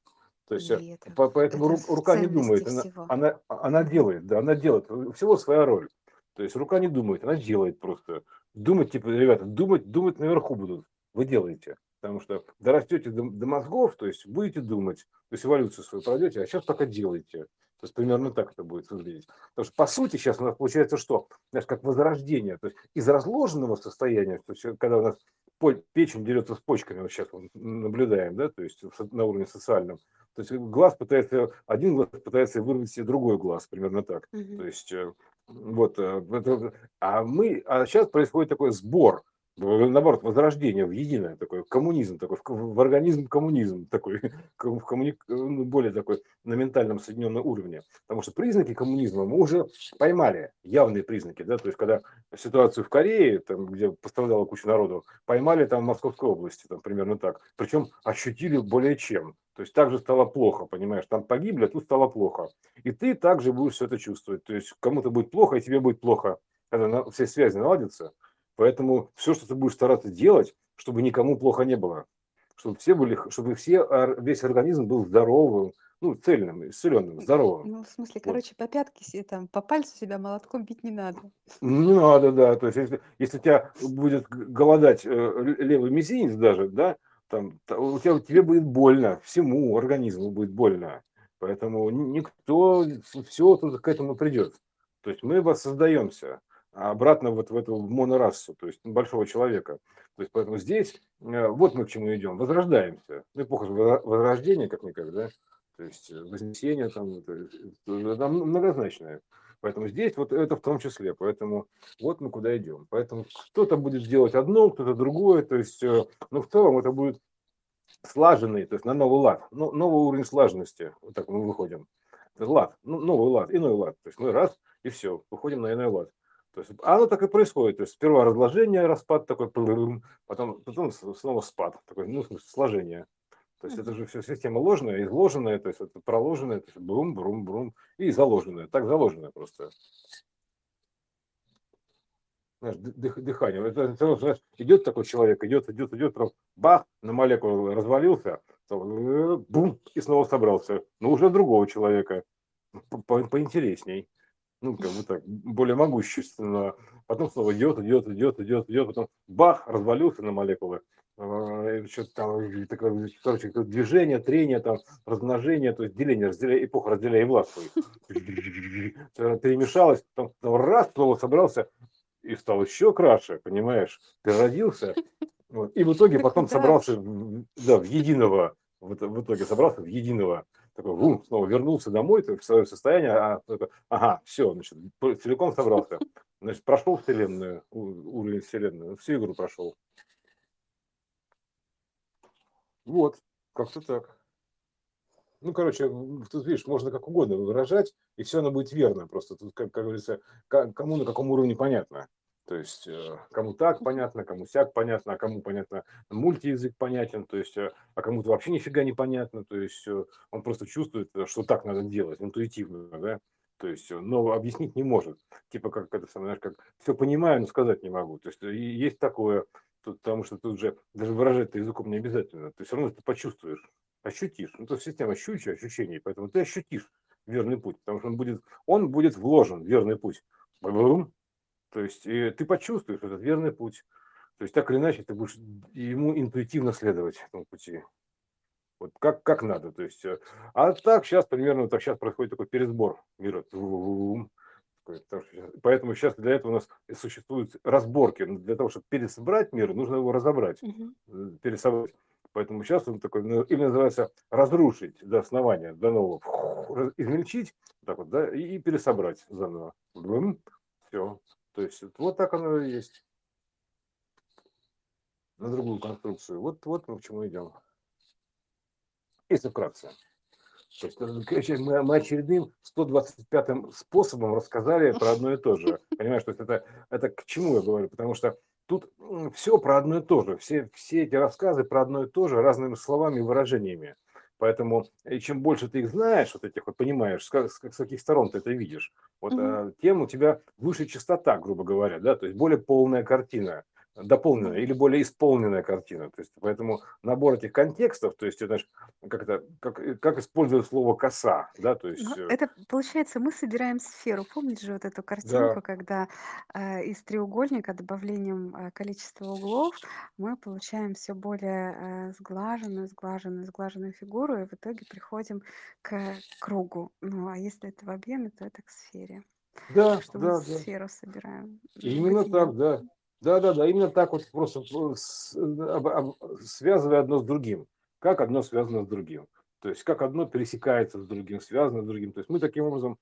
S1: То есть э,
S2: это,
S1: по- поэтому
S2: это
S1: рука не думает, она,
S2: всего.
S1: она, она делает, да, она делает. Всего своя роль. То есть рука не думает, она делает просто. Думать, типа, ребята, думать, думать наверху будут. Вы делаете. Потому что дорастете до, до мозгов, то есть будете думать, то есть эволюцию свою пройдете, а сейчас пока делаете. То есть примерно так это будет выглядеть. Потому что по сути сейчас у нас получается что? Знаешь, как возрождение. То есть из разложенного состояния, то есть когда у нас печень дерется с почками, вот сейчас мы наблюдаем, да, то есть на уровне социальном. То есть глаз пытается, один глаз пытается вырвать себе другой глаз, примерно так.
S2: Мгм.
S1: То есть э, вот, э, это- а мы, а сейчас происходит такой сбор наоборот, возрождение в единое такое, коммунизм такой, в, организм коммунизм такой, в коммуни... Ну, более такой на ментальном соединенном уровне. Потому что признаки коммунизма мы уже поймали, явные признаки, да, то есть когда ситуацию в Корее, там, где пострадала куча народу, поймали там в Московской области, там примерно так, причем ощутили более чем. То есть также стало плохо, понимаешь, там погибли, а тут стало плохо. И ты также будешь все это чувствовать. То есть кому-то будет плохо, и тебе будет плохо, когда все связи наладятся, Поэтому все, что ты будешь стараться делать, чтобы никому плохо не было, чтобы все были, чтобы все, весь организм был здоровым, ну, цельным, исцеленным, здоровым.
S2: Ну, в смысле, вот. короче, по пятке, там, по пальцу себя молотком бить не надо.
S1: Не надо, да. То есть, если, если у тебя будет голодать э, левый мизинец даже, да, там, у тебя, тебе будет больно, всему организму будет больно. Поэтому никто, все тут к этому придет. То есть мы воссоздаемся обратно вот в эту монорасу, то есть большого человека. То есть поэтому здесь э, вот мы к чему идем, возрождаемся. Ну, эпоха возрождения, как никак, да, то есть э, вознесение там, это многозначное. Поэтому здесь вот это в том числе. Поэтому вот мы куда идем. Поэтому кто-то будет делать одно, кто-то другое. То есть, э, ну, в целом это будет слаженный, то есть на новый лад, ну, новый уровень слаженности. Вот так мы выходим. Лад, ну, новый лад, иной лад. То есть мы раз и все, выходим на иной лад. То есть оно так и происходит. То есть сперва разложение, распад такой, потом, потом снова спад, такой, ну, в смысле, сложение. То есть это же все система ложная, изложенная, то есть это проложенная, то есть брум, брум, брум, и заложенная, так заложенная просто. Знаешь, дых, дыхание. Это, это, знаешь, идет такой человек, идет, идет, идет, потом бах, на молекулу развалился, э, бум, и снова собрался. Но уже другого человека, по, поинтересней. Ну, как бы так, более могущественно. Потом снова идет, идет, идет, идет, идет, потом бах, развалился на молекулы. Э, что-то там, такое, короче, движение, трение, там, размножение, то есть деление, разделяя, эпоха разделяя и властвуй. Перемешалось, потом раз, снова собрался, и стал еще краше, понимаешь, переродился. Вот. И в итоге потом собрался да, в единого, в, в итоге собрался в единого, такой, вум, снова вернулся домой в свое состояние, а, ага, все, значит, целиком собрался. Значит, прошел вселенную, уровень вселенной, всю игру прошел. Вот, как-то так. Ну, короче, тут, видишь, можно как угодно выражать, и все оно будет верно. Просто тут, как, как говорится, кому на каком уровне понятно. То есть э, кому так понятно, кому сяк понятно, а кому понятно мультиязык понятен, то есть, э, а кому-то вообще нифига не понятно, то есть э, он просто чувствует, что так надо делать, интуитивно, да, то есть, но объяснить не может. Типа как это самое, знаешь, как все понимаю, но сказать не могу. То есть есть такое, потому что тут же даже выражать языком не обязательно. То есть равно ты почувствуешь, ощутишь. Ну, это система щучья, ощущений, поэтому ты ощутишь верный путь, потому что он будет, он будет вложен, верный путь. То есть ты почувствуешь этот верный путь. То есть так или иначе ты будешь ему интуитивно следовать этому пути. Вот как, как надо. То есть, э, а так сейчас примерно так сейчас происходит такой пересбор мира. Поэтому сейчас для этого у нас существуют разборки. Для того, чтобы пересобрать мир, нужно его разобрать, угу. пересобрать. Поэтому сейчас он такой, ну, или называется разрушить до основания, до нового, измельчить, так вот, да, и, и пересобрать заново. Все. То есть вот так оно и есть. На другую конструкцию. Вот, вот мы к чему идем. Если вкратце. То есть, э, мы, мы очередным 125-м способом рассказали про одно и то же. Понимаешь, то есть это, это к чему я говорю? Потому что тут все про одно и то же. Все, все эти рассказы про одно и то же разными словами и выражениями. Поэтому и чем больше ты их знаешь, вот этих вот понимаешь, с, как, с каких сторон ты это видишь, вот, угу. а, тем у тебя выше частота, грубо говоря, да, то есть более полная картина дополненная или более исполненная картина. То есть, поэтому набор этих контекстов, то есть, это как, это, как, э, как используют слово коса, да, то есть... Ну,
S2: э это, получается, мы собираем сферу. Помните же вот эту картинку, да. когда э, из треугольника добавлением э, количества углов мы получаем все более э, сглаженную, сглаженную, сглаженную фигуру, и в итоге приходим к кругу. Ну, а если это в объеме, то это к сфере.
S1: Да,
S2: что
S1: да,
S2: мы да. сферу собираем.
S1: Именно так, да. Да, да, да, именно так вот просто связывая одно с другим. Как одно связано с другим. То есть как одно пересекается с другим, связано с другим. То есть мы таким образом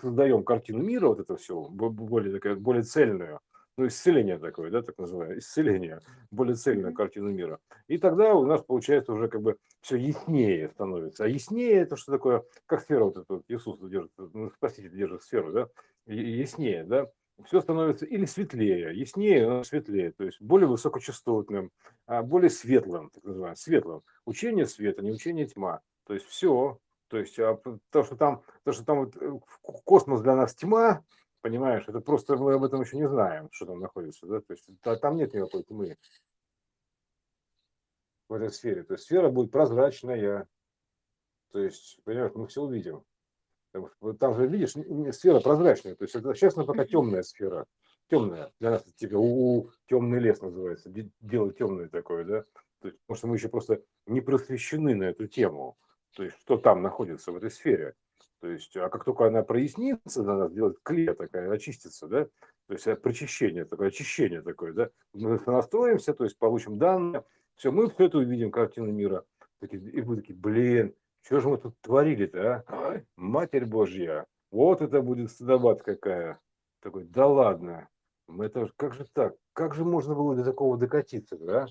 S1: создаем картину мира, вот это все, более, такая, более цельную, ну, исцеление такое, да, так называемое, исцеление, более цельную картину мира. И тогда у нас получается уже как бы все яснее становится. А яснее это что такое, как сфера вот эта, вот Иисус держит, ну, Спаситель держит сферу, да, яснее, да, все становится или светлее, яснее, но светлее, то есть более высокочастотным, а более светлым, так называемым, светлым. Учение света, не учение тьма. То есть все. То есть а, то, что там, то, что там вот, э, космос для нас тьма, понимаешь, это просто мы об этом еще не знаем, что там находится. Да? То есть там нет никакой тьмы в этой сфере. То есть сфера будет прозрачная. То есть, понимаешь, мы все увидим. Там же, видишь, сфера прозрачная. То есть сейчас она пока темная сфера. Темная. Для нас типа у, темный лес называется. Дело темное такое, да. То есть, потому что мы еще просто не просвещены на эту тему. То есть, что там находится в этой сфере. То есть, а как только она прояснится, надо сделать клея такая, очистится, да, то есть прочищение такое, очищение такое, да, мы настроимся, то есть получим данные, все, мы все это увидим, картину мира, и мы такие, блин, что же мы тут творили-то, а? Матерь Божья, вот это будет стыдобат какая. Такой, да ладно, это как же так? Как же можно было до такого докатиться, да?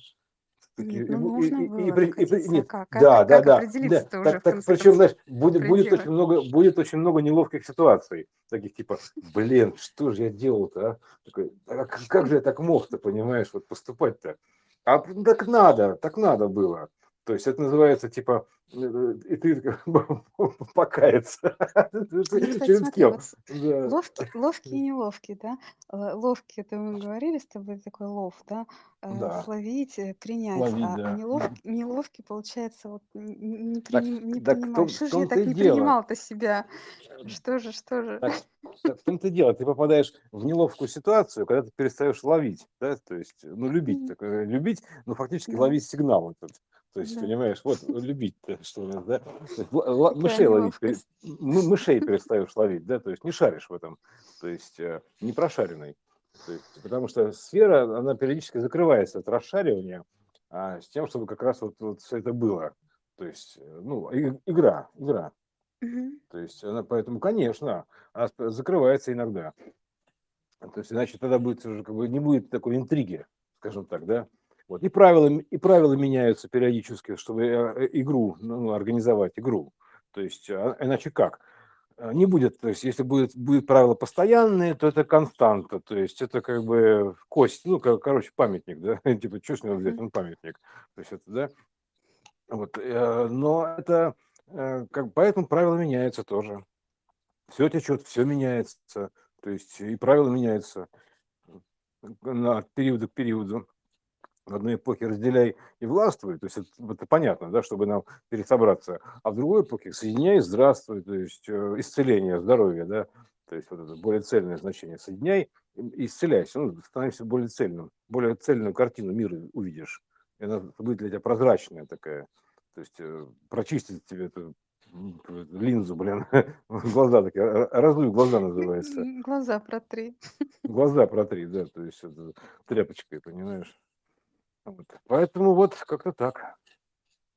S2: Такие, ну, нужно и, было и, и,
S1: нет, как, да, как, да, да, да. Так, так, причем, знаешь, будет, будет очень много, будет очень много неловких ситуаций, таких типа, блин, что же я делал-то, а? Такой, а как, как же я так мог-то, понимаешь, вот поступать-то? А так надо, так надо было. То есть это называется типа э, и ты покаяться.
S2: Перед кем? Ловкий, ловкий и неловкий, да? Э, ловкий, это мы говорили с тобой, такой лов, да? Э,
S1: да.
S2: Словить, принять. Ловить, а, а да. а неловкий, неловкий, получается, вот не, приним, не так, принимаешь. Что же я так не принимал-то себя? Что же, что же?
S1: Так, так, в том-то дело, ты попадаешь в неловкую ситуацию, когда ты перестаешь ловить, да, то есть, ну, любить, так, любить, ну, фактически да. ловить сигнал этот. То есть, да. понимаешь, вот любить, что ли, да? Есть, мышей ловить, мышей перестаешь ловить, да, то есть не шаришь в этом, то есть э, не прошаренный. То есть, потому что сфера, она периодически закрывается от расшаривания, а с тем, чтобы как раз вот, вот все это было. То есть, э, ну, игра, игра. Угу. То есть, она, поэтому, конечно, она закрывается иногда. То есть, иначе тогда будет уже как бы не будет такой интриги, скажем так, да. Вот. И, правила, и правила меняются периодически, чтобы э, игру, ну, организовать игру. То есть, а, иначе как? А, не будет, то есть, если будет, будет правило постоянные, то это константа, то есть, это как бы кость, ну, как, короче, памятник, да, типа, что с него взять, он памятник. То есть, это, да, вот, э, но это, э, как, поэтому правила меняются тоже. Все течет, все меняется, то есть, и правила меняются от периода к периоду одной эпохе разделяй и властвуй, то есть это, это понятно, да, чтобы нам пересобраться, а в другой эпохе соединяй здравствуй, то есть э, исцеление, здоровье, да, то есть вот это более цельное значение, соединяй и исцеляйся, ну, становишься более цельным, более цельную картину мира увидишь, и она будет для тебя прозрачная такая, то есть э, прочистить тебе эту линзу, блин, глаза такие, раздуй глаза называется.
S2: Глаза протри.
S1: Глаза протри, да, то есть это тряпочкой, понимаешь. Поэтому вот как-то так.